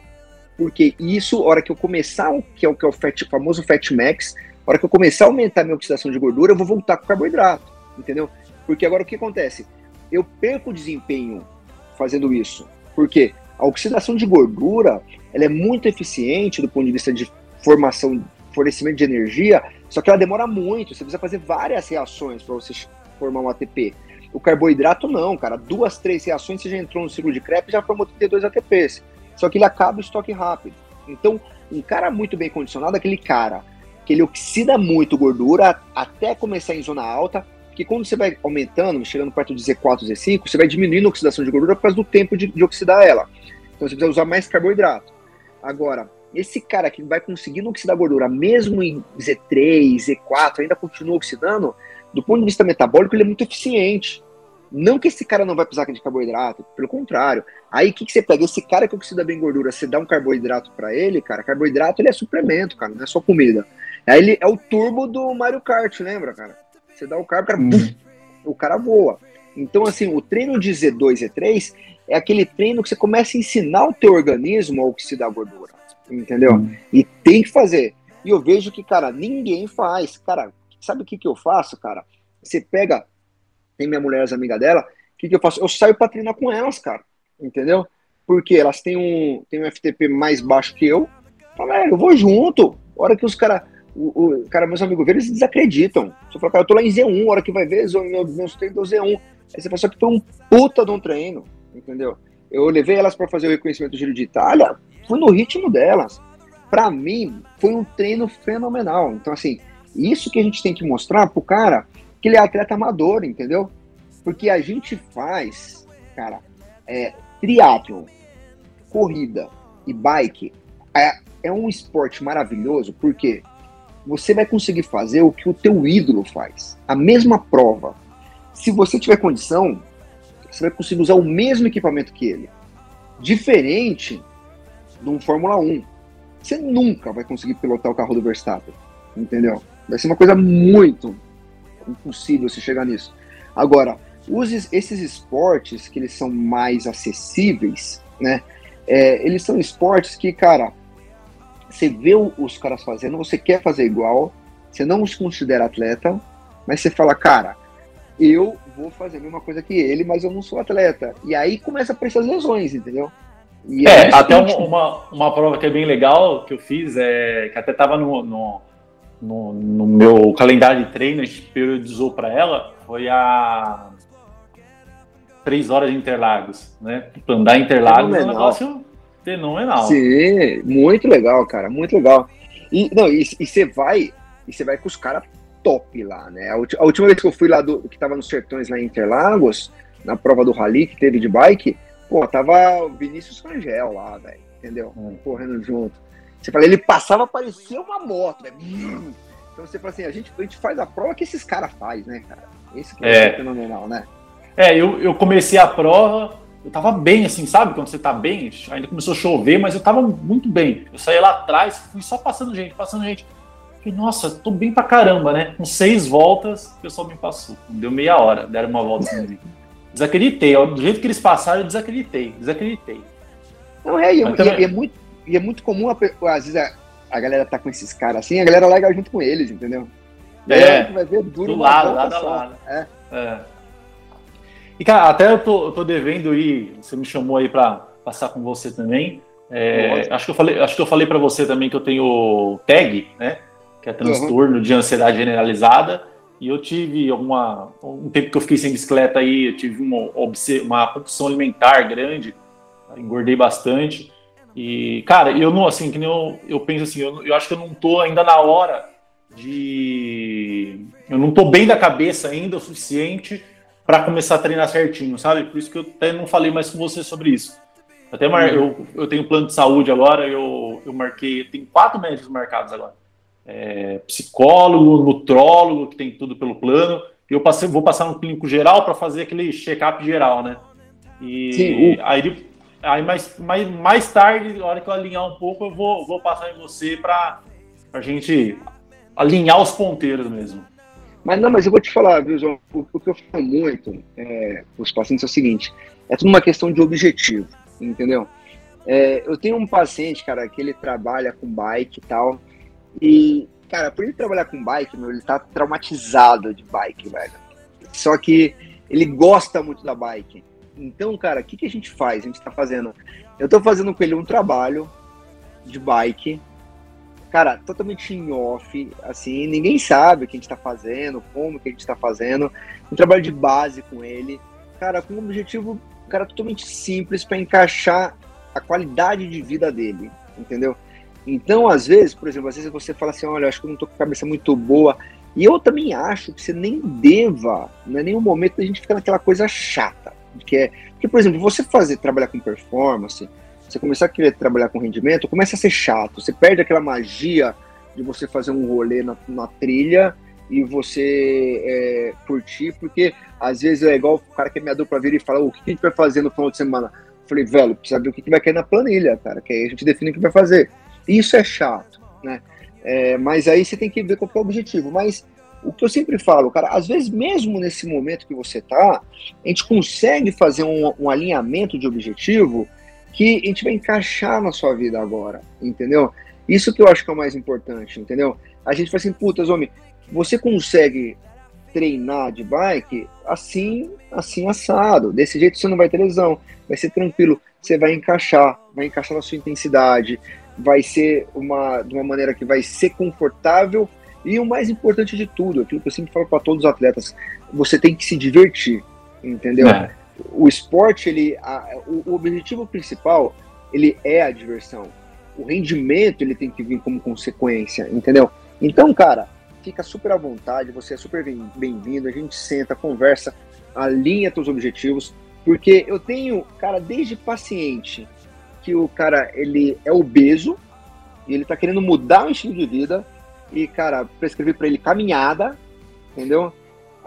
[SPEAKER 2] porque isso, hora que eu começar, que é o que é o fat, famoso fat max, hora que eu começar a aumentar a minha oxidação de gordura, eu vou voltar com carboidrato, entendeu? Porque agora o que acontece? Eu perco desempenho fazendo isso. Porque a oxidação de gordura, ela é muito eficiente do ponto de vista de formação, fornecimento de energia, só que ela demora muito, você precisa fazer várias reações para você formar um ATP. O carboidrato não, cara. Duas, três reações você já entrou no ciclo de e já formou 32 ATPs. Só que ele acaba o estoque rápido. Então, um cara muito bem condicionado, aquele cara que ele oxida muito gordura até começar em zona alta, que quando você vai aumentando, chegando perto de Z4, Z5, você vai diminuindo a oxidação de gordura por causa do tempo de, de oxidar ela. Então você precisa usar mais carboidrato. Agora, esse cara que vai conseguindo oxidar gordura, mesmo em Z3, Z4, ainda continua oxidando, do ponto de vista metabólico, ele é muito eficiente. Não que esse cara não vai precisar de carboidrato, pelo contrário. Aí o que, que você pega? Esse cara que oxida bem gordura, você dá um carboidrato para ele, cara, carboidrato ele é suplemento, cara, não é só comida. Aí ele é o turbo do Mario Kart, lembra, cara? Você dá o carbo, o cara, hum. o cara voa. Então, assim, o treino de Z2, Z3 é aquele treino que você começa a ensinar o teu organismo a oxidar gordura, entendeu? Hum. E tem que fazer. E eu vejo que, cara, ninguém faz. Cara, Sabe o que, que eu faço, cara? Você pega, tem minha mulher, as amigas dela, o que, que eu faço? Eu saio pra treinar com elas, cara. Entendeu? Porque elas têm um, têm um FTP mais baixo que eu. Fala, é, eu vou junto. A hora que os caras. O, o, cara, meus amigos eles desacreditam. Você fala, cara, eu tô lá em Z1, a hora que vai ver, meu, meus treinos Z1. Aí você só que foi um puta de um treino, entendeu? Eu levei elas para fazer o reconhecimento do Giro de Itália, fui no ritmo delas. Para mim, foi um treino fenomenal. Então, assim, isso que a gente tem que mostrar pro cara que ele é atleta amador, entendeu? Porque a gente faz, cara, é, triatlon, corrida e bike é, é um esporte maravilhoso porque você vai conseguir fazer o que o teu ídolo faz, a mesma prova. Se você tiver condição, você vai conseguir usar o mesmo equipamento que ele. Diferente de um Fórmula 1. Você nunca vai conseguir pilotar o carro do Verstappen, entendeu? Vai ser uma coisa muito impossível se chegar nisso. Agora, os, esses esportes que eles são mais acessíveis, né? É, eles são esportes que, cara, você vê os caras fazendo, você quer fazer igual, você não se considera atleta, mas você fala, cara, eu vou fazer a mesma coisa que ele, mas eu não sou atleta. E aí começa a aparecer as lesões, entendeu?
[SPEAKER 1] E é, até uma, uma, uma, prova que é bem legal que eu fiz, é, que até tava no, no no, no meu calendário de treino, a gente periodizou para ela, foi a três horas de Interlagos, né? Andar em Interlagos é um negócio fenomenal.
[SPEAKER 2] Sim, muito legal, cara, muito legal. E não, e você vai, e você vai com os caras top lá, né? A, a, última vez que eu fui lá do que tava nos sertões lá em Interlagos, na prova do rally que teve de bike, pô, tava o Vinícius Rangel lá, velho, entendeu? Hum. Correndo junto. Você fala, ele passava, parecia uma moto, né? Então você fala assim, a gente, a gente faz a prova que esses caras fazem, né, cara? Esse que é, é fenomenal, né?
[SPEAKER 1] É, eu, eu comecei a prova, eu tava bem, assim, sabe? Quando você tá bem, ainda começou a chover, mas eu tava muito bem. Eu saí lá atrás, fui só passando gente, passando gente. Falei, nossa, tô bem pra caramba, né? Com seis voltas, o pessoal me passou. Deu meia hora, deram uma volta assim. Desacreditei. Do jeito que eles passaram, eu desacreditei. Desacreditei.
[SPEAKER 2] Não, é, e, também... é, é muito e é muito comum, às vezes, a, a galera tá com esses caras assim, a galera larga junto com eles, entendeu?
[SPEAKER 1] é, vai ver duro do lado, lado a lado. É. é. E, cara, até eu tô, eu tô devendo ir, você me chamou aí para passar com você também. É, acho, que eu falei, acho que eu falei para você também que eu tenho TAG, né? Que é transtorno uhum. de ansiedade generalizada. E eu tive alguma. Um tempo que eu fiquei sem bicicleta aí, eu tive uma, uma compulsão alimentar grande, engordei bastante. E, cara, eu não, assim, que nem eu, eu penso assim, eu, eu acho que eu não tô ainda na hora de. Eu não tô bem da cabeça ainda o suficiente para começar a treinar certinho, sabe? Por isso que eu até não falei mais com você sobre isso. Até mar... eu, eu tenho plano de saúde agora, eu, eu marquei, tem quatro médicos marcados agora. É, psicólogo, nutrólogo, que tem tudo pelo plano. E eu passei, vou passar no clínico geral para fazer aquele check-up geral, né? E Sim, aí, aí mais, mais, mais tarde, na hora que eu alinhar um pouco, eu vou, vou passar em você para a gente alinhar os ponteiros mesmo.
[SPEAKER 2] Mas não, mas eu vou te falar, viu, João? O, que eu falo muito é, para os pacientes é o seguinte: é tudo uma questão de objetivo, entendeu? É, eu tenho um paciente, cara, que ele trabalha com bike e tal, e, cara, por ele trabalhar com bike, meu, ele tá traumatizado de bike, velho. Só que ele gosta muito da bike. Então, cara, o que, que a gente faz? A gente tá fazendo. Eu tô fazendo com ele um trabalho de bike cara, totalmente em off, assim, ninguém sabe o que a gente está fazendo, como que a gente está fazendo, um trabalho de base com ele, cara, com um objetivo, cara, totalmente simples para encaixar a qualidade de vida dele, entendeu? Então, às vezes, por exemplo, às vezes você fala assim, olha, acho que eu não tô com a cabeça muito boa, e eu também acho que você nem deva, não é nenhum momento a gente ficar naquela coisa chata, que é, que, por exemplo, você fazer, trabalhar com performance, você começar a querer trabalhar com rendimento, começa a ser chato. Você perde aquela magia de você fazer um rolê na, na trilha e você é, curtir, porque às vezes é igual o cara que é minha dupla vir e fala: o que a gente vai fazer no final de semana? Eu falei, velho, precisa ver o que, que vai cair na planilha, cara, que aí a gente define o que vai fazer. Isso é chato, né? É, mas aí você tem que ver qual é o objetivo. Mas o que eu sempre falo, cara, às vezes mesmo nesse momento que você tá, a gente consegue fazer um, um alinhamento de objetivo que a gente vai encaixar na sua vida agora, entendeu? Isso que eu acho que é o mais importante, entendeu? A gente fala assim, putas, homem, você consegue treinar de bike assim, assim assado. Desse jeito você não vai ter lesão, vai ser tranquilo, você vai encaixar, vai encaixar na sua intensidade, vai ser uma, de uma maneira que vai ser confortável e o mais importante de tudo, aquilo que eu sempre falo para todos os atletas, você tem que se divertir, entendeu? É o esporte, ele, a, o, o, objetivo principal, ele é a diversão. O rendimento, ele tem que vir como consequência, entendeu? Então, cara, fica super à vontade, você é super bem-vindo, a gente senta, conversa, alinha seus objetivos, porque eu tenho, cara, desde paciente, que o cara, ele é obeso, e ele tá querendo mudar o estilo de vida, e, cara, prescrever para ele caminhada, entendeu?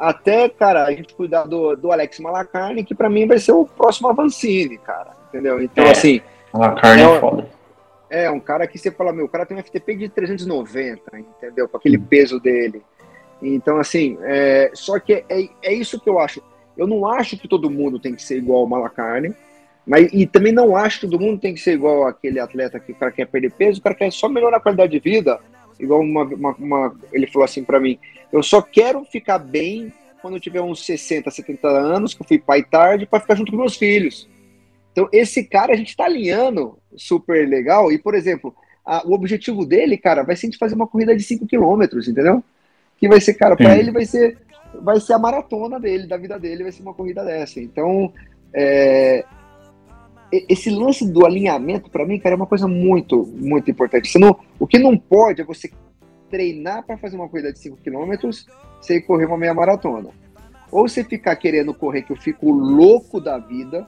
[SPEAKER 2] Até, cara, a gente cuidar do, do Alex Malacarne, que para mim vai ser o próximo Avancini, cara. Entendeu? Então, é, assim.
[SPEAKER 1] Malacarne é, é foda.
[SPEAKER 2] É, um cara que você fala, meu, o cara tem um FTP de 390, entendeu? Com aquele peso dele. Então, assim, é, só que é, é isso que eu acho. Eu não acho que todo mundo tem que ser igual ao Malacarne, mas, e também não acho que todo mundo tem que ser igual aquele atleta que o cara quer perder peso, o cara quer só melhorar a qualidade de vida igual uma, uma, uma ele falou assim para mim, eu só quero ficar bem quando eu tiver uns 60, 70 anos, que eu fui pai tarde, para ficar junto com meus filhos. Então, esse cara a gente está alinhando super legal. E, por exemplo, a, o objetivo dele, cara, vai ser de fazer uma corrida de 5 quilômetros, entendeu? Que vai ser, cara, para ele vai ser, vai ser a maratona dele, da vida dele, vai ser uma corrida dessa. Então, é, esse lance do alinhamento, para mim, cara, é uma coisa muito, muito importante. Você não, o que não pode é você treinar para fazer uma corrida de 5 km sem correr uma meia maratona. Ou você ficar querendo correr, que eu fico louco da vida.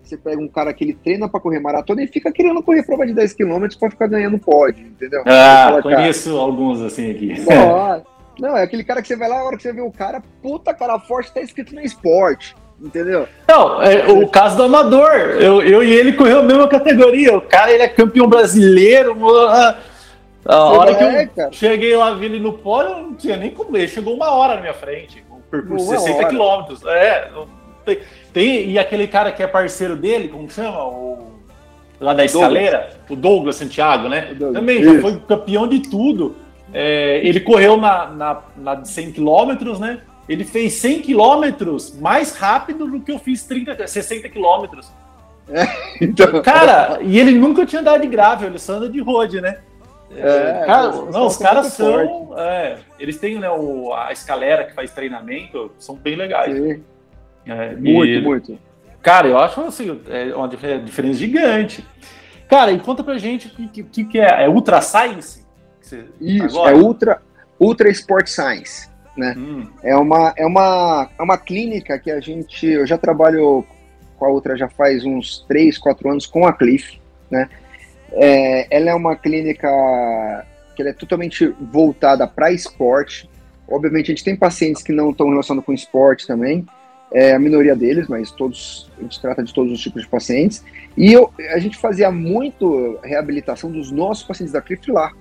[SPEAKER 2] Você pega um cara que ele treina para correr maratona e fica querendo correr prova de 10 km para ficar ganhando pódio, entendeu?
[SPEAKER 1] Ah, fala, conheço cara, alguns assim aqui.
[SPEAKER 2] Não, não, é aquele cara que você vai lá, a hora que você vê o cara, puta cara forte, tá escrito no esporte entendeu?
[SPEAKER 1] Não, é, o caso do Amador, eu, eu e ele correu a mesma categoria. O cara, ele é campeão brasileiro. A, a hora que eu é, cheguei lá, vi ele no pódio, não tinha nem como. Ele chegou uma hora na minha frente, por, por 60 quilômetros. É, tem, tem, e aquele cara que é parceiro dele, como chama? O, lá da escaleira, Douglas. o Douglas Santiago, né? Douglas. Também já foi campeão de tudo. É, ele correu na, na, na 100 quilômetros, né? Ele fez 100 quilômetros mais rápido do que eu fiz 30, 60 quilômetros. É, então... Cara, e ele nunca tinha andado de gravel, ele só anda de road, né? É, cara, não, os caras são. É, eles têm né, o, a escalera que faz treinamento, são bem legais.
[SPEAKER 2] É, muito, e, muito.
[SPEAKER 1] Cara, eu acho assim, é uma diferença gigante. Cara, e conta pra gente o que, que, que, é. É Ultra Science?
[SPEAKER 2] Isso, agora? é Ultra, Ultra Sport Science né? Hum. É, uma, é, uma, é uma clínica que a gente. Eu já trabalho com a outra já faz uns 3, 4 anos com a Cliff, né? É, ela é uma clínica que é totalmente voltada para esporte. Obviamente, a gente tem pacientes que não estão relacionados com esporte também, é a minoria deles, mas todos a gente trata de todos os tipos de pacientes. E eu, a gente fazia muito reabilitação dos nossos pacientes da Cliff lá.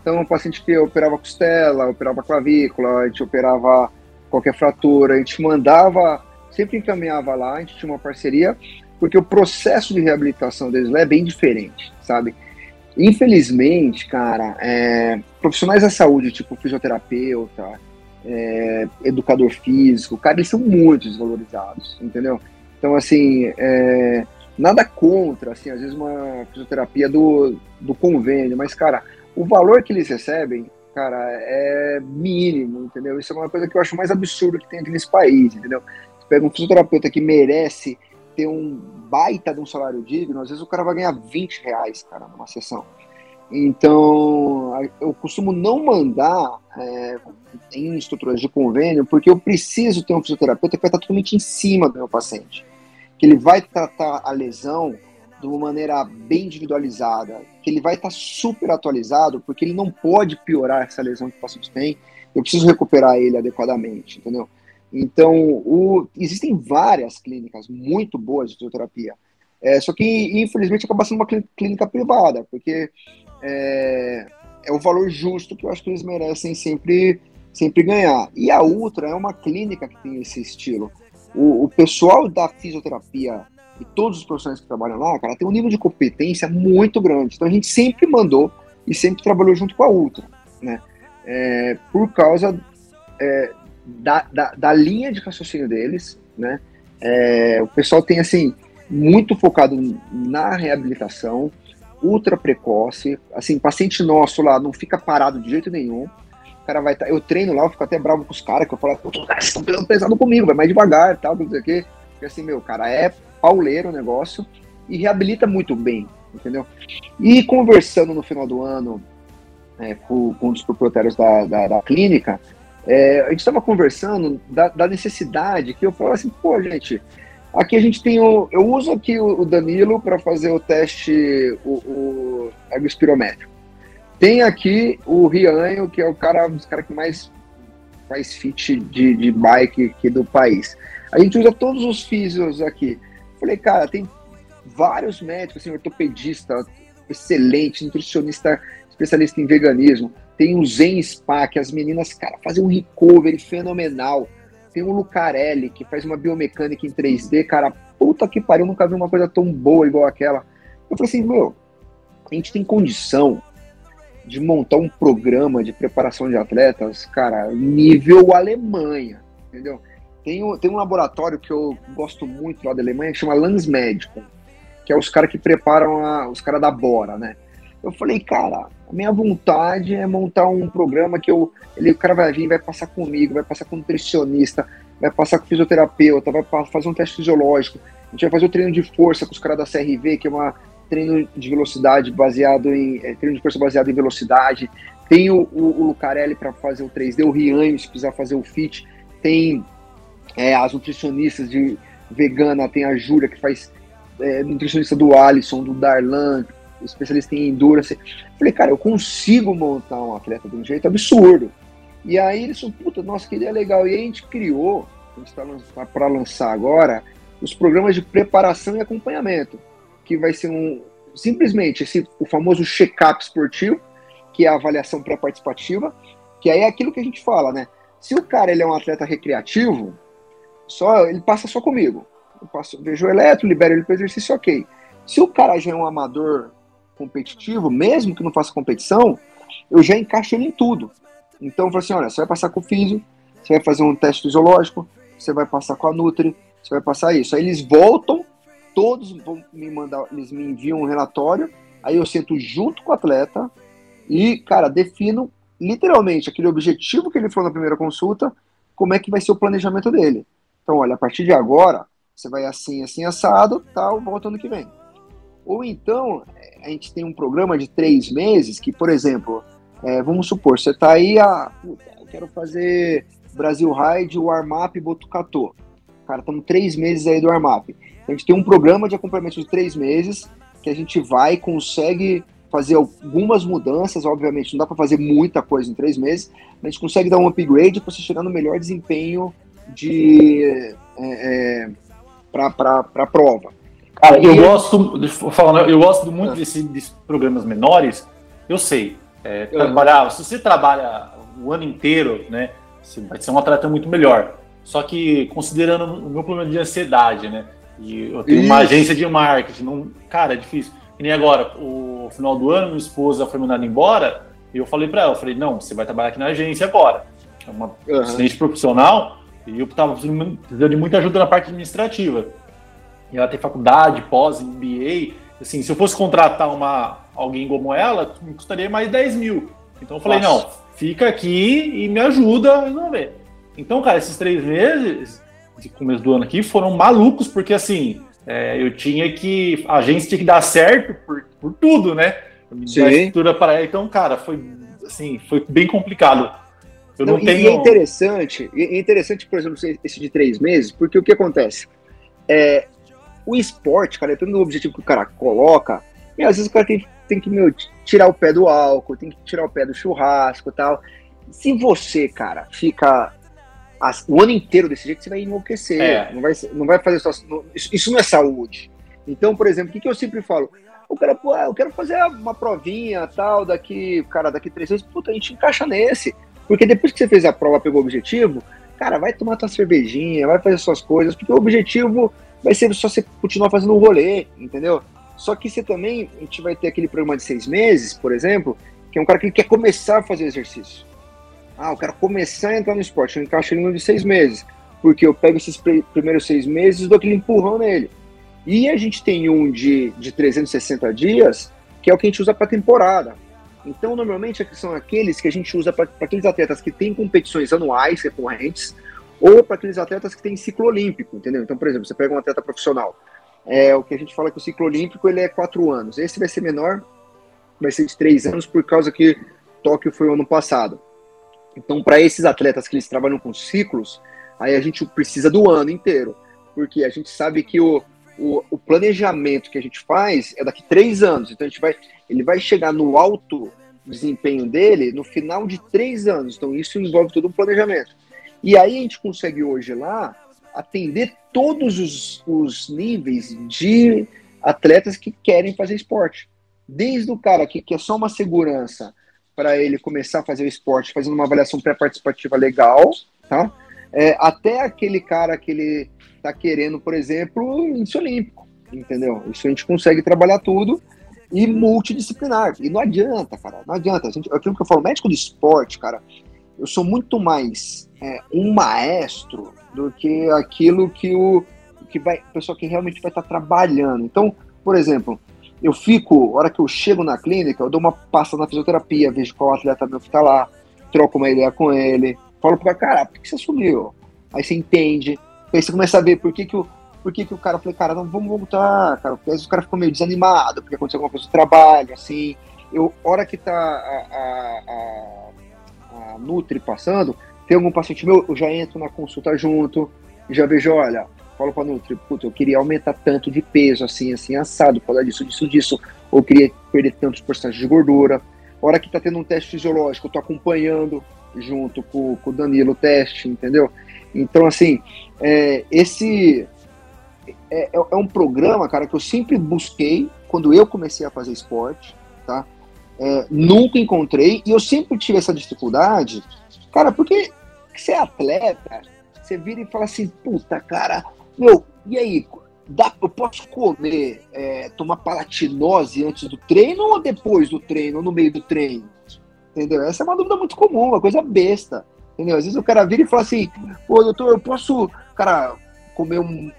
[SPEAKER 2] Então, um paciente que operava costela, operava clavícula, a gente operava qualquer fratura, a gente mandava, sempre encaminhava lá, a gente tinha uma parceria, porque o processo de reabilitação deles lá é bem diferente, sabe? Infelizmente, cara, é, profissionais da saúde, tipo fisioterapeuta, é, educador físico, cara, eles são muito desvalorizados, entendeu? Então, assim, é, nada contra, assim, às vezes uma fisioterapia do, do convênio, mas, cara, o valor que eles recebem cara, é mínimo, entendeu? Isso é uma coisa que eu acho mais absurdo que tem aqui nesse país, entendeu? Você pega um fisioterapeuta que merece ter um baita de um salário digno, às vezes o cara vai ganhar 20 reais, cara, numa sessão. Então, eu costumo não mandar é, em estruturas de convênio, porque eu preciso ter um fisioterapeuta que vai estar totalmente em cima do meu paciente. Que ele vai tratar a lesão de uma maneira bem individualizada, que ele vai estar super atualizado, porque ele não pode piorar essa lesão que o paciente tem, eu preciso recuperar ele adequadamente, entendeu? Então, o, existem várias clínicas muito boas de fisioterapia, é, só que, infelizmente, acaba sendo uma clínica privada, porque é, é o valor justo que eu acho que eles merecem sempre, sempre ganhar. E a Ultra é uma clínica que tem esse estilo. O, o pessoal da fisioterapia e todos os profissionais que trabalham lá, cara, tem um nível de competência muito grande. Então a gente sempre mandou e sempre trabalhou junto com a Ultra, né? É, por causa é, da, da, da, linha de raciocínio deles, né? É, o pessoal tem, assim, muito focado na reabilitação, ultra precoce, assim, paciente nosso lá não fica parado de jeito nenhum, o cara vai tá, eu treino lá, eu fico até bravo com os caras, que eu falo, os estão pesado comigo, vai mais devagar, tal, não sei o quê, porque assim, meu, cara, é pauleiro o negócio e reabilita muito bem, entendeu? E conversando no final do ano é, com, com um dos proprietários da, da, da clínica, é, a gente estava conversando da, da, necessidade que eu falo assim, pô, gente, aqui a gente tem o. Eu uso aqui o, o Danilo para fazer o teste, o, o. Tem aqui o Rianho, que é o cara, um dos caras que mais faz fit de, de bike aqui do país. A gente usa todos os físios aqui. Falei, cara, tem vários médicos, assim, ortopedista excelente, nutricionista especialista em veganismo. Tem o Zen Spa, que as meninas, cara, fazem um recovery fenomenal. Tem o Lucarelli, que faz uma biomecânica em 3D, cara, puta que pariu, nunca vi uma coisa tão boa igual aquela. Eu falei assim, meu, a gente tem condição de montar um programa de preparação de atletas, cara, nível Alemanha, entendeu? Tem um, tem um laboratório que eu gosto muito lá da Alemanha que chama Landsmedico, que é os caras que preparam a, os caras da Bora, né? Eu falei, cara, a minha vontade é montar um programa que eu, ele, o cara vai vir, vai passar comigo, vai passar com nutricionista, vai passar com fisioterapeuta, vai fazer um teste fisiológico, a gente vai fazer o treino de força com os caras da CRV, que é uma treino de velocidade baseado em é, treino de força baseado em velocidade. Tem o, o, o Lucarelli para fazer o 3D, o Rian, se precisar fazer o fit. Tem é, as nutricionistas de vegana, tem a Júlia, que faz é, nutricionista do Alisson, do Darlan, especialista em endurance. Falei, cara, eu consigo montar um atleta de um jeito absurdo. E aí eles falaram, puta, nossa, que ideia legal. E aí a gente criou, a gente está para lançar agora, os programas de preparação e acompanhamento, que vai ser um simplesmente esse, o famoso check-up esportivo, que é a avaliação pré-participativa, que aí é aquilo que a gente fala, né? Se o cara ele é um atleta recreativo, só ele passa só comigo. Eu passo, vejo o eletro, libero ele para exercício, ok. Se o cara já é um amador competitivo, mesmo que não faça competição, eu já encaixo ele em tudo. Então eu falo assim, olha, você vai passar com o físio, você vai fazer um teste fisiológico, você vai passar com a Nutri, você vai passar isso. Aí eles voltam, todos vão me mandar, eles me enviam um relatório, aí eu sento junto com o atleta e, cara, defino literalmente aquele objetivo que ele falou na primeira consulta, como é que vai ser o planejamento dele. Então, olha, a partir de agora, você vai assim, assim, assado, tal, volta ano que vem. Ou então, a gente tem um programa de três meses que, por exemplo, é, vamos supor, você está aí a. Puta, eu quero fazer Brasil Ride, Warm-Up Botucatu. Cara, estamos três meses aí do Armap. A gente tem um programa de acompanhamento de três meses que a gente vai, consegue fazer algumas mudanças, obviamente, não dá para fazer muita coisa em três meses, mas a gente consegue dar um upgrade para você chegar no melhor desempenho de é, é, para a prova.
[SPEAKER 1] Cara, eu gosto, deixa eu falar, eu gosto muito é. desse, desses programas menores. Eu sei, é, trabalhar, se você trabalha o ano inteiro, né, você vai ser um atleta muito melhor. Só que considerando o meu problema de ansiedade, né, e eu tenho Isso. uma agência de marketing, não, cara, é difícil. E nem agora, o final do ano, minha esposa foi mandada embora, e eu falei para ela, eu falei, não, você vai trabalhar aqui na agência agora. É uma uhum. assistente profissional, e eu estava precisando de muita ajuda na parte administrativa. E ela tem faculdade, pós, MBA. Assim, se eu fosse contratar uma, alguém como ela, me custaria mais 10 mil. Então eu falei, Nossa. não, fica aqui e me ajuda a resolver. Então, cara, esses três meses de começo do ano aqui foram malucos, porque assim, é, eu tinha que. A agência tinha que dar certo por, por tudo, né? Sim. estrutura para ela. Então, cara, foi assim, foi bem complicado.
[SPEAKER 2] Eu não, não tenho... E é interessante, é interessante, por exemplo, esse de três meses, porque o que acontece? É, o esporte, cara, dependendo do objetivo que o cara coloca, e às vezes o cara tem, tem que meu, tirar o pé do álcool, tem que tirar o pé do churrasco e tal. Se você, cara, fica as, o ano inteiro desse jeito, você vai enlouquecer. É. Não, vai, não vai fazer só. Isso, isso não é saúde. Então, por exemplo, o que, que eu sempre falo? O cara, pô, eu quero fazer uma provinha tal, daqui, cara, daqui três meses, puta, a gente encaixa nesse. Porque depois que você fez a prova, pegou o objetivo, cara, vai tomar tua cervejinha, vai fazer suas coisas, porque o objetivo vai ser só você continuar fazendo um rolê, entendeu? Só que você também, a gente vai ter aquele programa de seis meses, por exemplo, que é um cara que quer começar a fazer exercício. Ah, eu quero começar a entrar no esporte, eu encaixo ele no de seis meses, porque eu pego esses primeiros seis meses e dou aquele empurrão nele. E a gente tem um de, de 360 dias, que é o que a gente usa para temporada. Então, normalmente, são aqueles que a gente usa para aqueles atletas que têm competições anuais recorrentes ou para aqueles atletas que têm ciclo olímpico, entendeu? Então, por exemplo, você pega um atleta profissional, é o que a gente fala que o ciclo olímpico ele é quatro anos. Esse vai ser menor, vai ser de três anos por causa que Tóquio foi o ano passado. Então, para esses atletas que eles trabalham com ciclos, aí a gente precisa do ano inteiro, porque a gente sabe que o, o, o planejamento que a gente faz é daqui três anos. Então, a gente vai, ele vai chegar no alto desempenho dele no final de três anos. Então, isso envolve todo um planejamento. E aí a gente consegue hoje lá atender todos os, os níveis de atletas que querem fazer esporte. Desde o cara que, que é só uma segurança para ele começar a fazer o esporte, fazendo uma avaliação pré-participativa legal, tá? É, até aquele cara que ele está querendo, por exemplo, índice olímpico, entendeu? Isso a gente consegue trabalhar tudo e multidisciplinar. E não adianta, cara, não adianta. Gente, aquilo que eu falo, médico do esporte, cara, eu sou muito mais é, um maestro do que aquilo que o que vai, pessoa que realmente vai estar trabalhando. Então, por exemplo, eu fico, a hora que eu chego na clínica, eu dou uma pasta na fisioterapia, vejo qual atleta meu tá lá, troco uma ideia com ele, falo pro cara, cara, por que você sumiu? Aí você entende, aí você começa a ver por que, que o por que, que o cara falei, cara, não vamos voltar, cara, porque às vezes o cara ficou meio desanimado, porque aconteceu alguma coisa no trabalho, assim. Eu, hora que tá a, a, a, a Nutri passando, tem algum paciente meu, eu já entro na consulta junto, já vejo, olha, falo pra Nutri, puta, eu queria aumentar tanto de peso, assim, assim, assado, causa disso, disso, disso, ou queria perder tantos porcentagens de gordura. Hora que tá tendo um teste fisiológico, eu tô acompanhando junto com, com o Danilo o teste, entendeu? Então, assim, é, esse é, é, é um programa, cara, que eu sempre busquei quando eu comecei a fazer esporte, tá? É, nunca encontrei, e eu sempre tive essa dificuldade, cara, porque você é atleta, você vira e fala assim, puta, cara, meu, e aí, dá, eu posso comer, é, tomar palatinose antes do treino ou depois do treino, ou no meio do treino? Entendeu? Essa é uma dúvida muito comum, uma coisa besta. Entendeu? Às vezes o cara vira e fala assim, pô, doutor, eu posso, cara, comer um,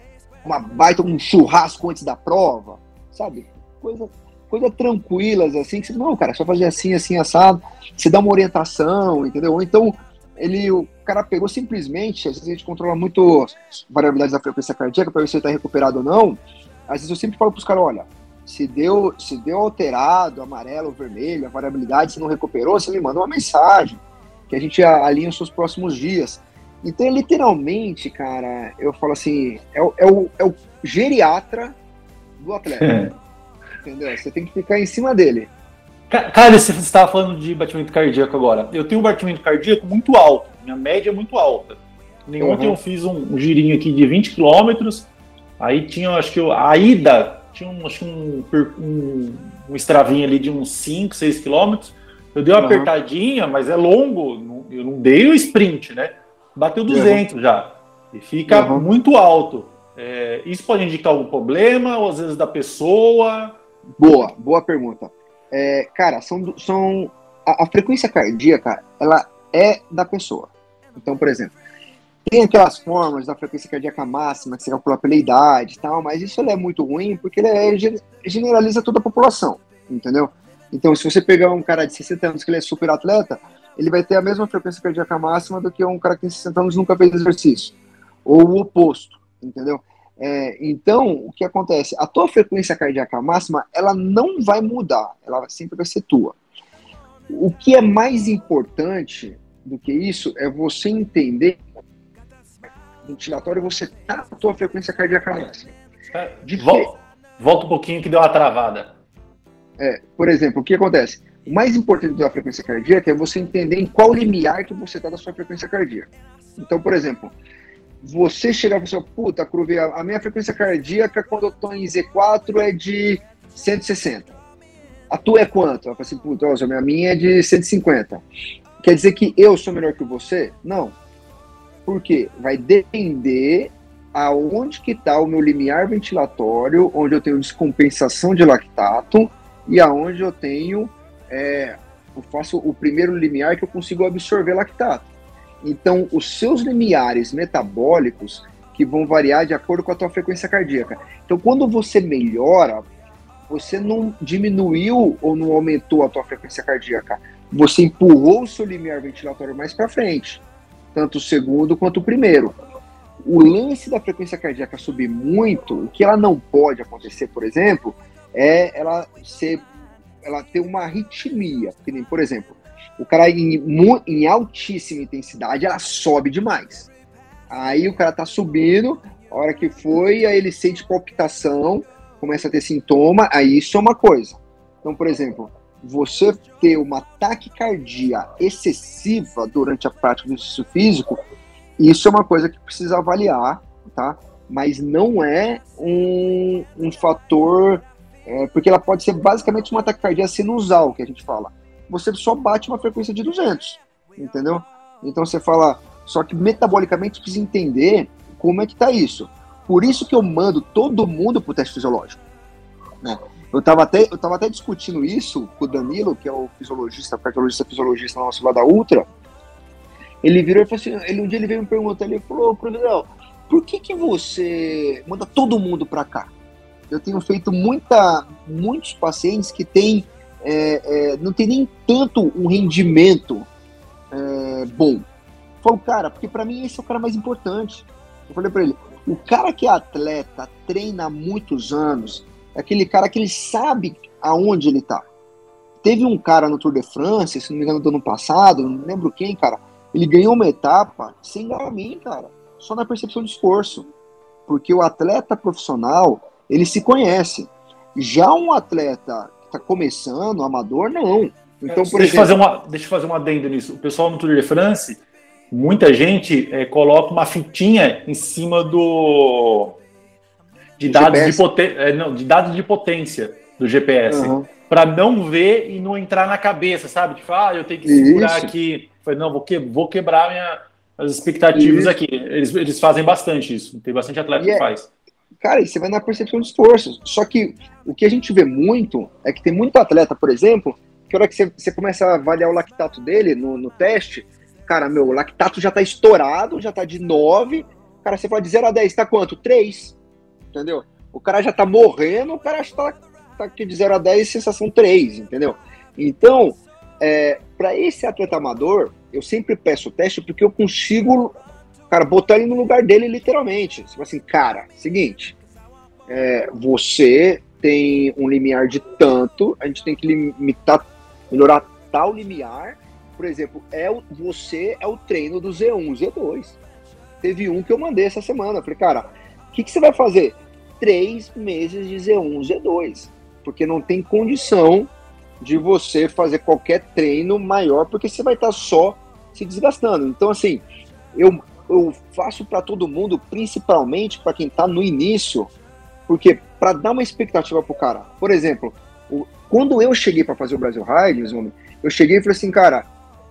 [SPEAKER 2] uma baita, um churrasco antes da prova, sabe? Coisa, coisa tranquilas, assim, que você, não, cara, só fazer assim, assim, assado, você dá uma orientação, entendeu? Ou então, ele, o cara pegou simplesmente, às vezes a gente controla muito variabilidades da frequência cardíaca para ver se ele está recuperado ou não. Às vezes eu sempre falo para os caras, olha, se deu, se deu alterado, amarelo, vermelho, a variabilidade, se não recuperou, você me manda uma mensagem, que a gente alinha os seus próximos dias. Então, literalmente, cara, eu falo assim, é, o, é o, é o geriatra do atleta. Entendeu? Você tem que ficar em cima dele.
[SPEAKER 1] Cara, você estava falando de batimento cardíaco agora. Eu tenho um batimento cardíaco muito alto, minha média é muito alta. Uhum. Ontem eu fiz um, um, girinho aqui de 20 quilômetros, aí tinha, acho que eu, a ida, tinha um, acho um, um, um extravinho ali de uns 5, 6 quilômetros. Eu dei uma uhum. apertadinha, mas é longo, eu não dei o sprint, né? Bateu 200 uhum. já, e fica muito alto. É, isso pode indicar algum problema, ou às vezes da pessoa?
[SPEAKER 2] Boa, boa pergunta. É, cara, são, são a, a, frequência cardíaca, ela é da pessoa. Então, por exemplo, tem aquelas formas da frequência cardíaca máxima que você calcula pela idade e tal, mas isso é muito ruim porque ele é, generaliza toda a população, entendeu? Então, se você pegar um cara de 60 anos que ele é super atleta, ele vai ter a mesma frequência cardíaca máxima do que um cara que tem 60 anos e nunca fez exercício. Ou o oposto, entendeu? É, então, o que acontece? A tua frequência cardíaca máxima, ela não vai mudar, ela sempre vai ser tua. O que é mais importante do que isso é você entender ventilatório você tá na tua frequência cardíaca máxima.
[SPEAKER 1] É, de volta, volta um pouquinho que deu uma travada.
[SPEAKER 2] É, por exemplo, o que acontece? O mais importante da frequência cardíaca é você entender em qual limiar que você está da sua frequência cardíaca. Então, por exemplo, você chegar e falar, assim, puta, Cruve, a minha frequência cardíaca quando eu tô em Z4 é de 160. A tua é quanto? Eu falo assim, puta, a minha é de 150. Quer dizer que eu sou melhor que você? Não. Por quê? Vai depender aonde que está o meu limiar ventilatório, onde eu tenho descompensação de lactato e aonde eu tenho, é, eu faço o primeiro limiar que eu consigo absorver lactato. Então, os seus limiares metabólicos que vão variar de acordo com a tua frequência cardíaca. Então, quando você melhora, você não diminuiu ou não aumentou a tua frequência cardíaca. Você empurrou o seu limiar ventilatório mais para frente, tanto o segundo quanto o primeiro. O lance da frequência cardíaca subir muito, o que ela não pode acontecer, por exemplo, é ela ser ela ter uma arritmia, por exemplo, o cara em, em altíssima intensidade, ela sobe demais. Aí o cara tá subindo, a hora que foi, aí ele sente palpitação, começa a ter sintoma, aí isso é uma coisa. Então, por exemplo, você ter uma taquicardia excessiva durante a prática do exercício físico, isso é uma coisa que precisa avaliar, tá? Mas não é um, um fator, é, porque ela pode ser basicamente uma taquicardia sinusal, que a gente fala você só bate uma frequência de 200, entendeu? Então você fala, só que metabolicamente precisa entender como é que tá isso. Por isso que eu mando todo mundo pro teste fisiológico, né? Eu estava até, eu tava até discutindo isso com o Danilo, que é o fisiologista, cardiologista fisiologista nosso lá da Ultra. Ele virou e falou assim, ele, um dia ele veio me perguntar, ele falou, professor, por que que você manda todo mundo para cá? Eu tenho feito muita, muitos pacientes que têm é, é, não tem nem tanto um rendimento é, bom. Falou, cara, porque para mim esse é o cara mais importante. Eu falei para ele, o cara que é atleta, treina há muitos anos, é aquele cara que ele sabe aonde ele tá. Teve um cara no Tour de France, se não me engano, do ano passado, não lembro quem, cara, ele ganhou uma etapa sem mim, cara, só na percepção de esforço. Porque o atleta profissional, ele se conhece. Já um atleta tá começando, amador, não.
[SPEAKER 1] Então, por deixa, exemplo... fazer uma, deixa eu fazer uma adendo nisso. O pessoal no Tour de France, muita gente é, coloca uma fitinha em cima do. de dados de, poten... é, não, de dados de potência do GPS. Uhum. Para não ver e não entrar na cabeça, sabe? Tipo, ah, eu tenho que segurar Isso. aqui. Falei, não, vou, que... vou quebrar minha... as expectativas Isso. aqui. Eles, eles fazem bastante isso. Tem bastante atleta e que é... faz.
[SPEAKER 2] Cara, e você vai na percepção de esforço. Só que o que a gente vê muito é que tem muito atleta, por exemplo, que a hora que você, você começa a avaliar o lactato dele no, no teste, cara, meu, o lactato já tá estourado, já tá de 9. Cara, você fala de 0 a 10, tá quanto? 3. Entendeu? O cara já tá morrendo, o cara já tá, tá aqui de 0 a 10, sensação 3, entendeu? Então, é, para esse atleta amador, eu sempre peço o teste porque eu consigo Cara, botar ele no lugar dele, literalmente. Fala assim, cara, seguinte, é, você tem um limiar de tanto, a gente tem que limitar, melhorar tal limiar. Por exemplo, é o, você é o treino do Z1, Z2. teve um que eu mandei essa semana. Falei, cara, o que, que você vai fazer? Três meses de Z1, Z2. Porque não tem condição de você fazer qualquer treino maior, porque você vai estar só se desgastando. Então, assim, eu, eu faço para todo mundo, principalmente para quem está no início, porque para dar uma expectativa pro cara. Por exemplo, o, quando eu cheguei para fazer o Brasil Rides, eu cheguei e falei assim, cara,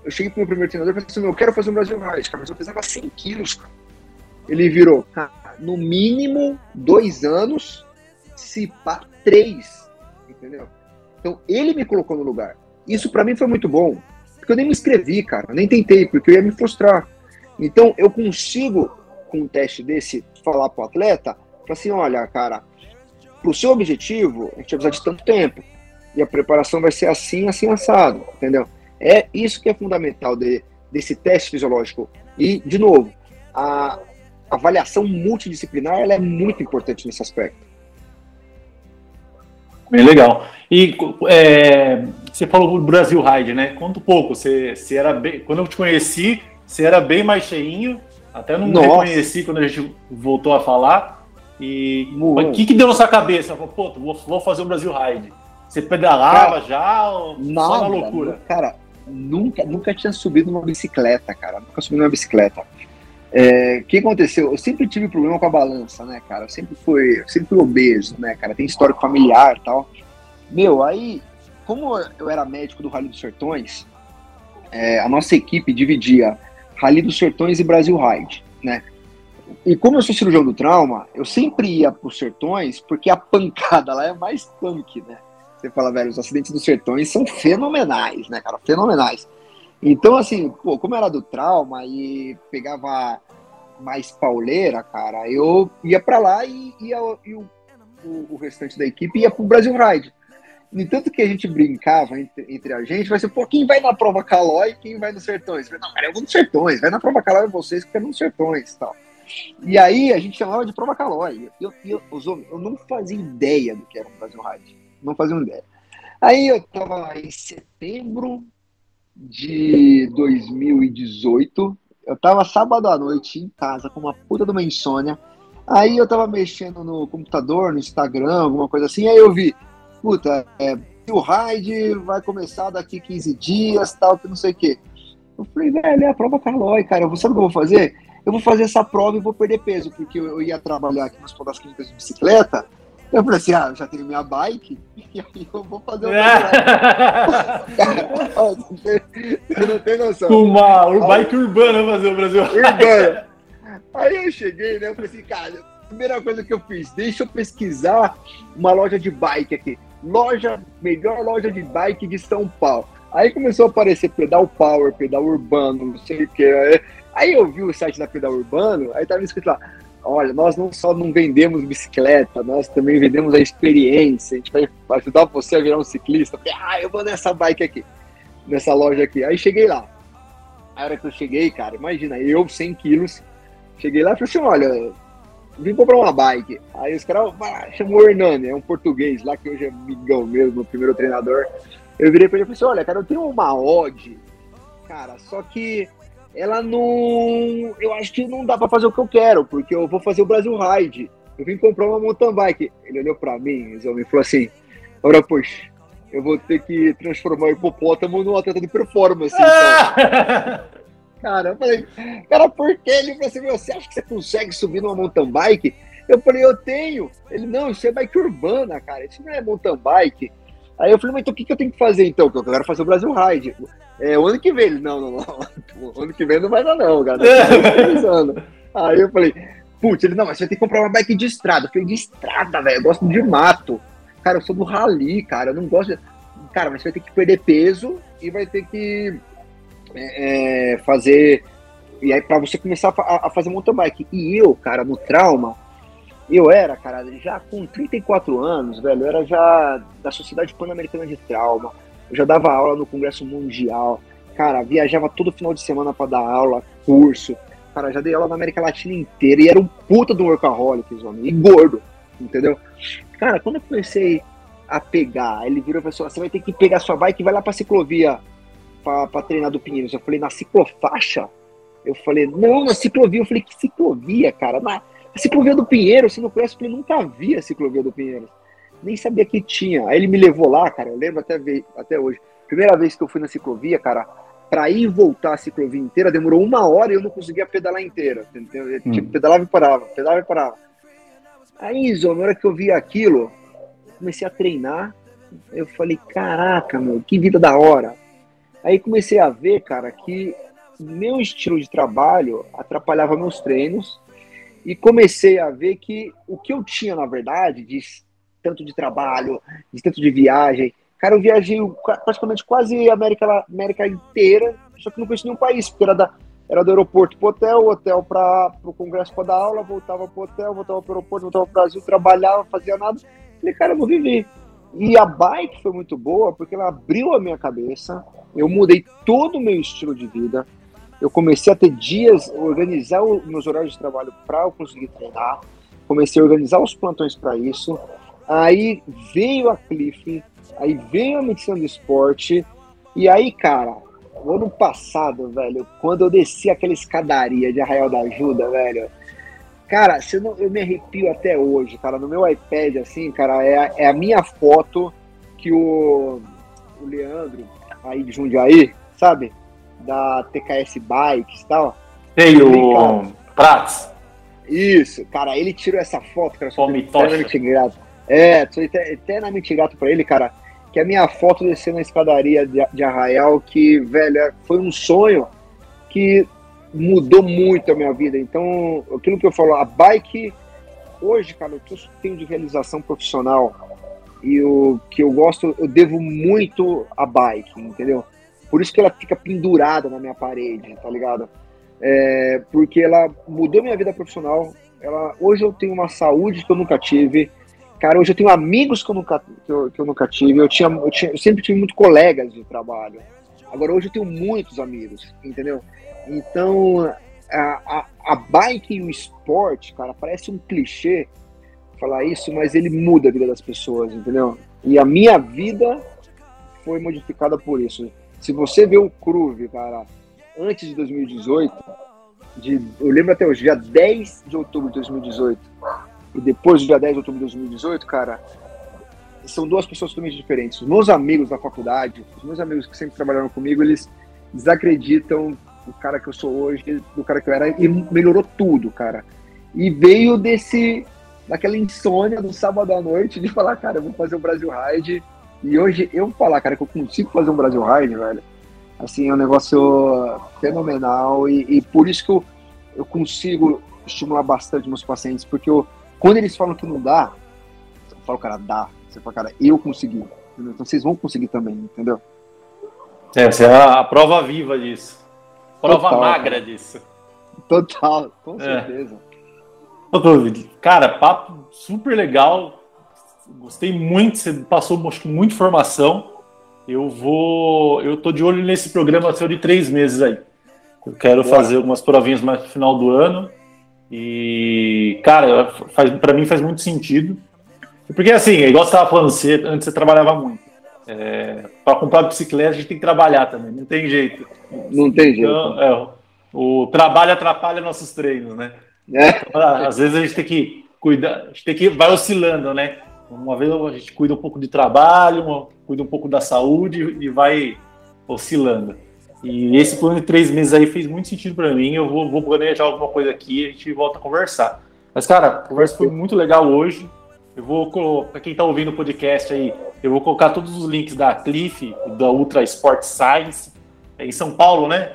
[SPEAKER 2] eu cheguei pro meu primeiro treinador e falei assim, eu quero fazer um Brasil Ride, cara, mas eu pesava 100 quilos, cara. Ele virou, no mínimo dois anos, se pá, três, entendeu? Então, ele me colocou no lugar. Isso para mim foi muito bom, porque eu nem me inscrevi, cara, nem tentei, porque eu ia me frustrar. Então, eu consigo, com um teste desse, falar pro atleta, falar assim, olha, cara, pro seu objetivo, a gente vai precisar de tanto tempo. E a preparação vai ser assim, assim, assado, entendeu? É isso que é fundamental de, desse teste fisiológico. E, de novo, a avaliação multidisciplinar ela é muito importante nesse aspecto.
[SPEAKER 1] Bem legal. E é, você falou do Brasil Ride, né? Conta um pouco. Você, você era bem, quando eu te conheci, você era bem mais cheinho. Até não Nossa. reconheci quando a gente voltou a falar. E o que, que deu na sua cabeça? Pô, vou, vou fazer o Brasil Ride. Você pedalava cara, já ou nada, só na loucura?
[SPEAKER 2] Cara, nunca, nunca tinha subido numa bicicleta, cara. Nunca subi numa bicicleta. É, o que aconteceu? Eu sempre tive problema com a balança, né, cara? Eu sempre fui, eu sempre fui obeso, né, cara? Tem histórico familiar e tal. Meu, aí, como eu era médico do Rally dos Sertões, é, a nossa equipe dividia Rally dos Sertões e Brasil Ride, né? E como eu sou cirurgião do trauma, eu sempre ia para os sertões porque a pancada lá é mais punk, né? Você fala, velho, os acidentes dos sertões são fenomenais, né, cara? Fenomenais. Então, assim, pô, como era do trauma e pegava mais pauleira, cara, eu ia para lá e, ia, e o, o, o, restante da equipe ia pro Brasil Ride. E tanto que a gente brincava entre, entre, a gente, vai ser, pô, quem vai na prova Calói e quem vai nos sertões? Falei, não, cara, eu vou nos sertões, vai na prova Calói vocês que é nos sertões e tal. E aí a gente chamava de prova Calói. Eu, eu, eu, eu não fazia ideia do que era um Brasil Ride não fazia ideia. Aí eu estava em setembro de 2018, eu estava sábado à noite em casa com uma puta de uma insônia. Aí eu estava mexendo no computador, no Instagram, alguma coisa assim, aí eu vi, puta, é, o raid vai começar daqui 15 dias, tal, que não sei o quê. Eu falei, velho, é a prova Carlói, cara, sabe o que eu vou fazer? Eu vou fazer essa prova e vou perder peso, porque eu, ia trabalhar aqui nas das clínicas de bicicleta, eu falei assim, ah, eu já tenho minha bike, e aí eu vou fazer o é. Você não tem noção.
[SPEAKER 1] Uma aí, bike urbana fazer o Brasil. Urbana.
[SPEAKER 2] Aí eu cheguei, né? Eu falei assim, cara, primeira coisa que eu fiz, deixa eu pesquisar uma loja de bike aqui. Loja, melhor loja de bike de São Paulo. Aí começou a aparecer pedal power, pedal urbano, não sei o que. Aí eu vi o site da pedal urbano, aí tava escrito lá, olha, nós não só não vendemos bicicleta, nós também vendemos a experiência, a gente vai ajudar você a virar um ciclista. Ah, eu vou nessa bike aqui, nessa loja aqui. Aí cheguei lá. A hora que eu cheguei, cara, imagina, eu 100 quilos, cheguei lá e falei assim, olha, vim comprar uma bike. Aí os caras, ah, chamou o Hernani, é um português lá, que hoje é amigão mesmo, meu primeiro treinador. Eu virei pra ele e falei assim, olha, cara, eu tenho uma Odd, cara, só que ela não. Eu acho que não dá para fazer o que eu quero, porque eu vou fazer o Brasil Ride. Eu vim comprar uma mountain bike. Ele olhou para mim, e falou assim: Ora, poxa, eu vou ter que transformar o hipopótamo num atleta de performance. Então. cara, eu falei, cara, por que? Ele falou assim: você acha que você consegue subir numa mountain bike? Eu falei, eu tenho. Ele, não, isso é bike urbana, cara. Isso não é mountain bike. Aí eu falei, mas então o que, que eu tenho que fazer então? Porque eu quero fazer o Brasil Ride. É, o ano que vem, ele, não, não, não. O ano que vem não vai dar, não, cara. Aí eu falei, putz, ele, não, mas você ter que comprar uma bike de estrada. Eu falei, de estrada, velho, eu gosto de mato. Cara, eu sou do rally, cara, eu não gosto de... Cara, mas você vai ter que perder peso e vai ter que é, é fazer... E aí, pra você começar a, a fazer mountain bike. E eu, cara, no trauma, eu era, cara, já com 34 anos, velho, eu era já da Sociedade Pan-Americana de Trauma, eu já dava aula no Congresso Mundial, cara, viajava todo final de semana para dar aula, curso, cara, já dei aula na América Latina inteira e era um puta do workaholic, homem, e gordo, entendeu? Cara, quando eu comecei a pegar, ele virou e falou assim, você vai ter que pegar sua bike e vai lá pra ciclovia pra, pra treinar do Pinheiros. Eu falei, na ciclofaixa? Eu falei, não, na ciclovia. Eu falei, que ciclovia, cara? Na, ciclovia do Pinheiro, você não conhece? Eu falei, nunca vi a ciclovia do Pinheiro. Nem sabia que tinha. Aí ele me levou lá, cara, eu lembro até, até hoje. Primeira vez que eu fui na ciclovia, cara, para ir e voltar a ciclovia inteira demorou uma hora e eu não conseguia pedalar inteira. Entendeu? Eu, hum. Tipo, pedalava e parava, pedalava e parava. Aí, Zô, na hora que eu vi aquilo, comecei a treinar. Eu falei, caraca, meu, que vida da hora. Aí comecei a ver, cara, que meu estilo de trabalho atrapalhava meus treinos e comecei a ver que o que eu tinha, na verdade, de tanto de trabalho, de tanto de viagem, cara, eu viajei praticamente quase a América, América inteira, só que não conheci nenhum país, porque era, da, era do aeroporto pro hotel, hotel para o congresso para dar aula, voltava pro hotel, voltava pro aeroporto, voltava pro Brasil, trabalhava, fazia nada. Falei, cara, eu vou viver. E a bike foi muito boa porque ela abriu a minha cabeça, eu mudei todo o meu estilo de vida, eu comecei a ter dias, organizar os meus horários de trabalho para eu conseguir treinar, comecei a organizar os plantões para isso. Aí veio a Cliff, aí veio a medicina do esporte, e aí, cara, o ano passado, velho, quando eu desci aquela escadaria de Arraial da Ajuda, velho, cara, você não, eu me arrepio até hoje, cara, no meu iPad, assim, cara, é, é a minha foto que o, o Leandro, aí de Jundiaí, sabe? da TKS Bikes e tal.
[SPEAKER 1] Tem o Prats.
[SPEAKER 2] Isso, cara, ele tirou essa foto, cara, sou eternamente grato. É, sou eternamente grato pra ele, cara, que a minha foto descendo na escadaria de, de Arraial, que, velho, é, foi um sonho que mudou muito a minha vida. Então, aquilo que eu falo, a bike, hoje, cara, o que eu tenho de realização profissional e o que eu gosto, eu devo muito à bike, entendeu? Por isso que ela fica pendurada na minha parede, tá ligado? É, porque ela mudou minha vida profissional. Ela, hoje eu tenho uma saúde que eu nunca tive. Cara, hoje eu tenho amigos que eu nunca, que eu, que eu nunca tive. Eu, tinha, eu, tinha, eu sempre tive muitos colegas de trabalho. Agora hoje eu tenho muitos amigos, entendeu? Então, a, a, a bike e o esporte, cara, parece um clichê falar isso, mas ele muda a vida das pessoas, entendeu? E a minha vida foi modificada por isso. Se você vê o Cruve, cara, antes de 2018, de, eu lembro até o dia 10 de outubro de 2018, e depois do dia 10 de outubro de 2018, cara, são duas pessoas totalmente diferentes. Os meus amigos da faculdade, os meus amigos que sempre trabalharam comigo, eles desacreditam do cara que eu sou hoje, do cara que eu era, e melhorou tudo, cara. E veio desse, daquela insônia do sábado à noite de falar, cara, eu vou fazer o Brasil Ride e hoje eu falar, cara, que eu consigo fazer um Brasil Ride, velho, assim, é um negócio fenomenal e, e por isso que eu, eu consigo estimular bastante meus pacientes, porque eu, quando eles falam que não dá, eu falo, cara, dá. Você fala, cara, eu consegui. Entendeu? Então vocês vão conseguir também, entendeu?
[SPEAKER 1] É, você é a prova viva disso. Prova Total, magra cara. disso.
[SPEAKER 2] Total, com é.
[SPEAKER 1] Cara, papo super legal. Gostei muito, você passou acho, muita informação. Eu vou. Eu tô de olho nesse programa seu de três meses aí. Eu quero Boa. fazer algumas provinhas mais no final do ano. E, cara, faz, pra mim faz muito sentido. Porque assim, igual você estava falando, você, antes você trabalhava muito. É, para comprar bicicleta a gente tem que trabalhar também, não tem jeito.
[SPEAKER 2] Não tem jeito. Então,
[SPEAKER 1] é, o trabalho atrapalha nossos treinos, né? É. Então, às vezes a gente tem que cuidar, a gente tem que vai oscilando, né? Uma vez a gente cuida um pouco de trabalho, uma, cuida um pouco da saúde e vai oscilando. E esse plano de três meses aí fez muito sentido para mim. Eu vou, vou planejar alguma coisa aqui e a gente volta a conversar. Mas, cara, a conversa foi muito legal hoje. Eu vou, para quem está ouvindo o podcast aí, eu vou colocar todos os links da Cliff, da Ultra Sport Science, é em São Paulo, né?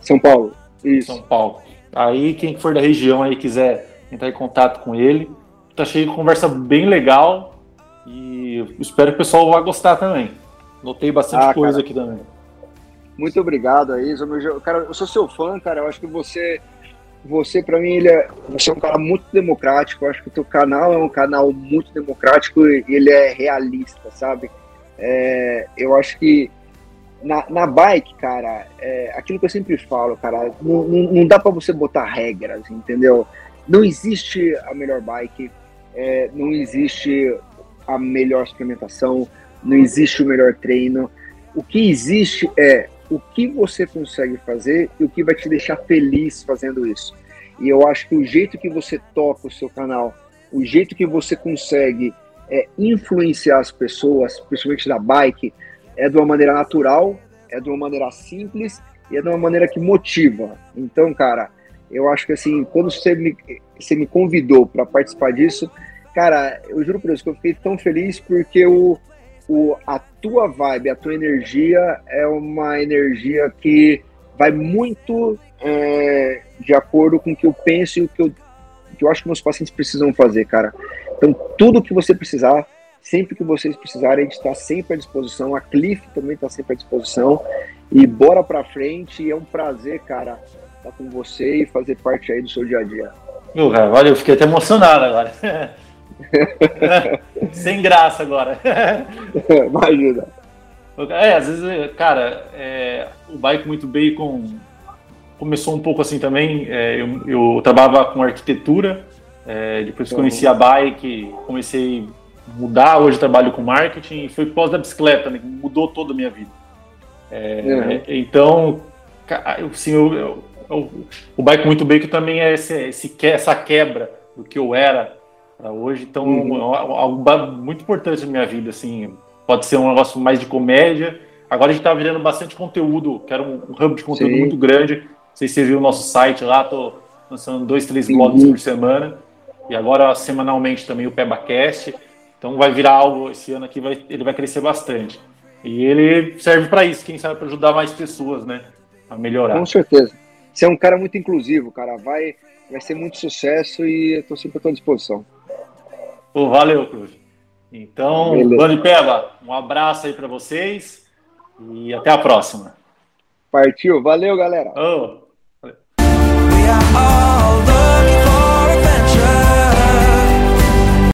[SPEAKER 2] São Paulo,
[SPEAKER 1] isso. São Paulo. Aí, quem for da região aí quiser entrar em contato com ele, tá cheio de conversa bem legal e espero que o pessoal vá gostar também. Notei bastante ah, coisa cara, aqui também.
[SPEAKER 2] Muito obrigado aí, cara, eu sou seu fã, cara. Eu acho que você, você para mim, ele é, você é um cara muito democrático. Eu acho que o teu canal é um canal muito democrático e ele é realista, sabe? É, eu acho que na, na bike, cara, é, aquilo que eu sempre falo, cara, não, não, não dá para você botar regras, entendeu? Não existe a melhor bike, é, não existe a melhor suplementação, não existe o melhor treino. O que existe é o que você consegue fazer e o que vai te deixar feliz fazendo isso. E eu acho que o jeito que você toca o seu canal, o jeito que você consegue é, influenciar as pessoas, principalmente da bike, é de uma maneira natural, é de uma maneira simples e é de uma maneira que motiva. Então, cara, eu acho que assim, quando você me, você me convidou para participar disso, cara, eu juro por Deus que eu fiquei tão feliz porque o, o, a tua vibe, a tua energia é uma energia que vai muito é, de acordo com o que eu penso e o que eu, que eu acho que meus pacientes precisam fazer, cara. Então, tudo que você precisar, sempre que vocês precisarem, a gente está sempre à disposição. A Cliff também está sempre à disposição. E bora para frente. É um prazer, cara, estar com você e fazer parte aí do seu dia a dia.
[SPEAKER 1] Cara, valeu. Fiquei até emocionado agora. Sem graça agora.
[SPEAKER 2] Imagina.
[SPEAKER 1] É, às vezes, cara, é, o Bike Muito Bacon começou um pouco assim também. É, eu, eu, trabalhava com arquitetura, é, depois uhum. conheci a Bike, comecei mudar. Hoje trabalho com marketing foi pós da bicicleta, né, mudou toda a minha vida. É, uhum. Então, assim, eu, eu, o Bike Muito Bacon também é esse, esse, essa quebra do que eu era para hoje. Então, uhum. algo muito importante na minha vida, assim, pode ser um negócio mais de comédia. Agora a gente está virando bastante conteúdo, quero um, um hub de conteúdo Sim. muito grande. Não sei se você viu o nosso site lá, tô lançando dois, três blogs por semana. E agora, semanalmente, também o PebaCast. Então vai virar algo, esse ano aqui vai, ele vai crescer bastante. E ele serve para isso, quem sabe para ajudar mais pessoas, né? A melhorar.
[SPEAKER 2] Com certeza. Você é um cara muito inclusivo, cara. Vai, vai ser muito sucesso e eu estou sempre à tua disposição.
[SPEAKER 1] Pô, valeu, Cruz. Então, Bani Peba, um abraço aí para vocês e até a próxima.
[SPEAKER 2] Partiu, valeu, galera.
[SPEAKER 1] Oh. Valeu.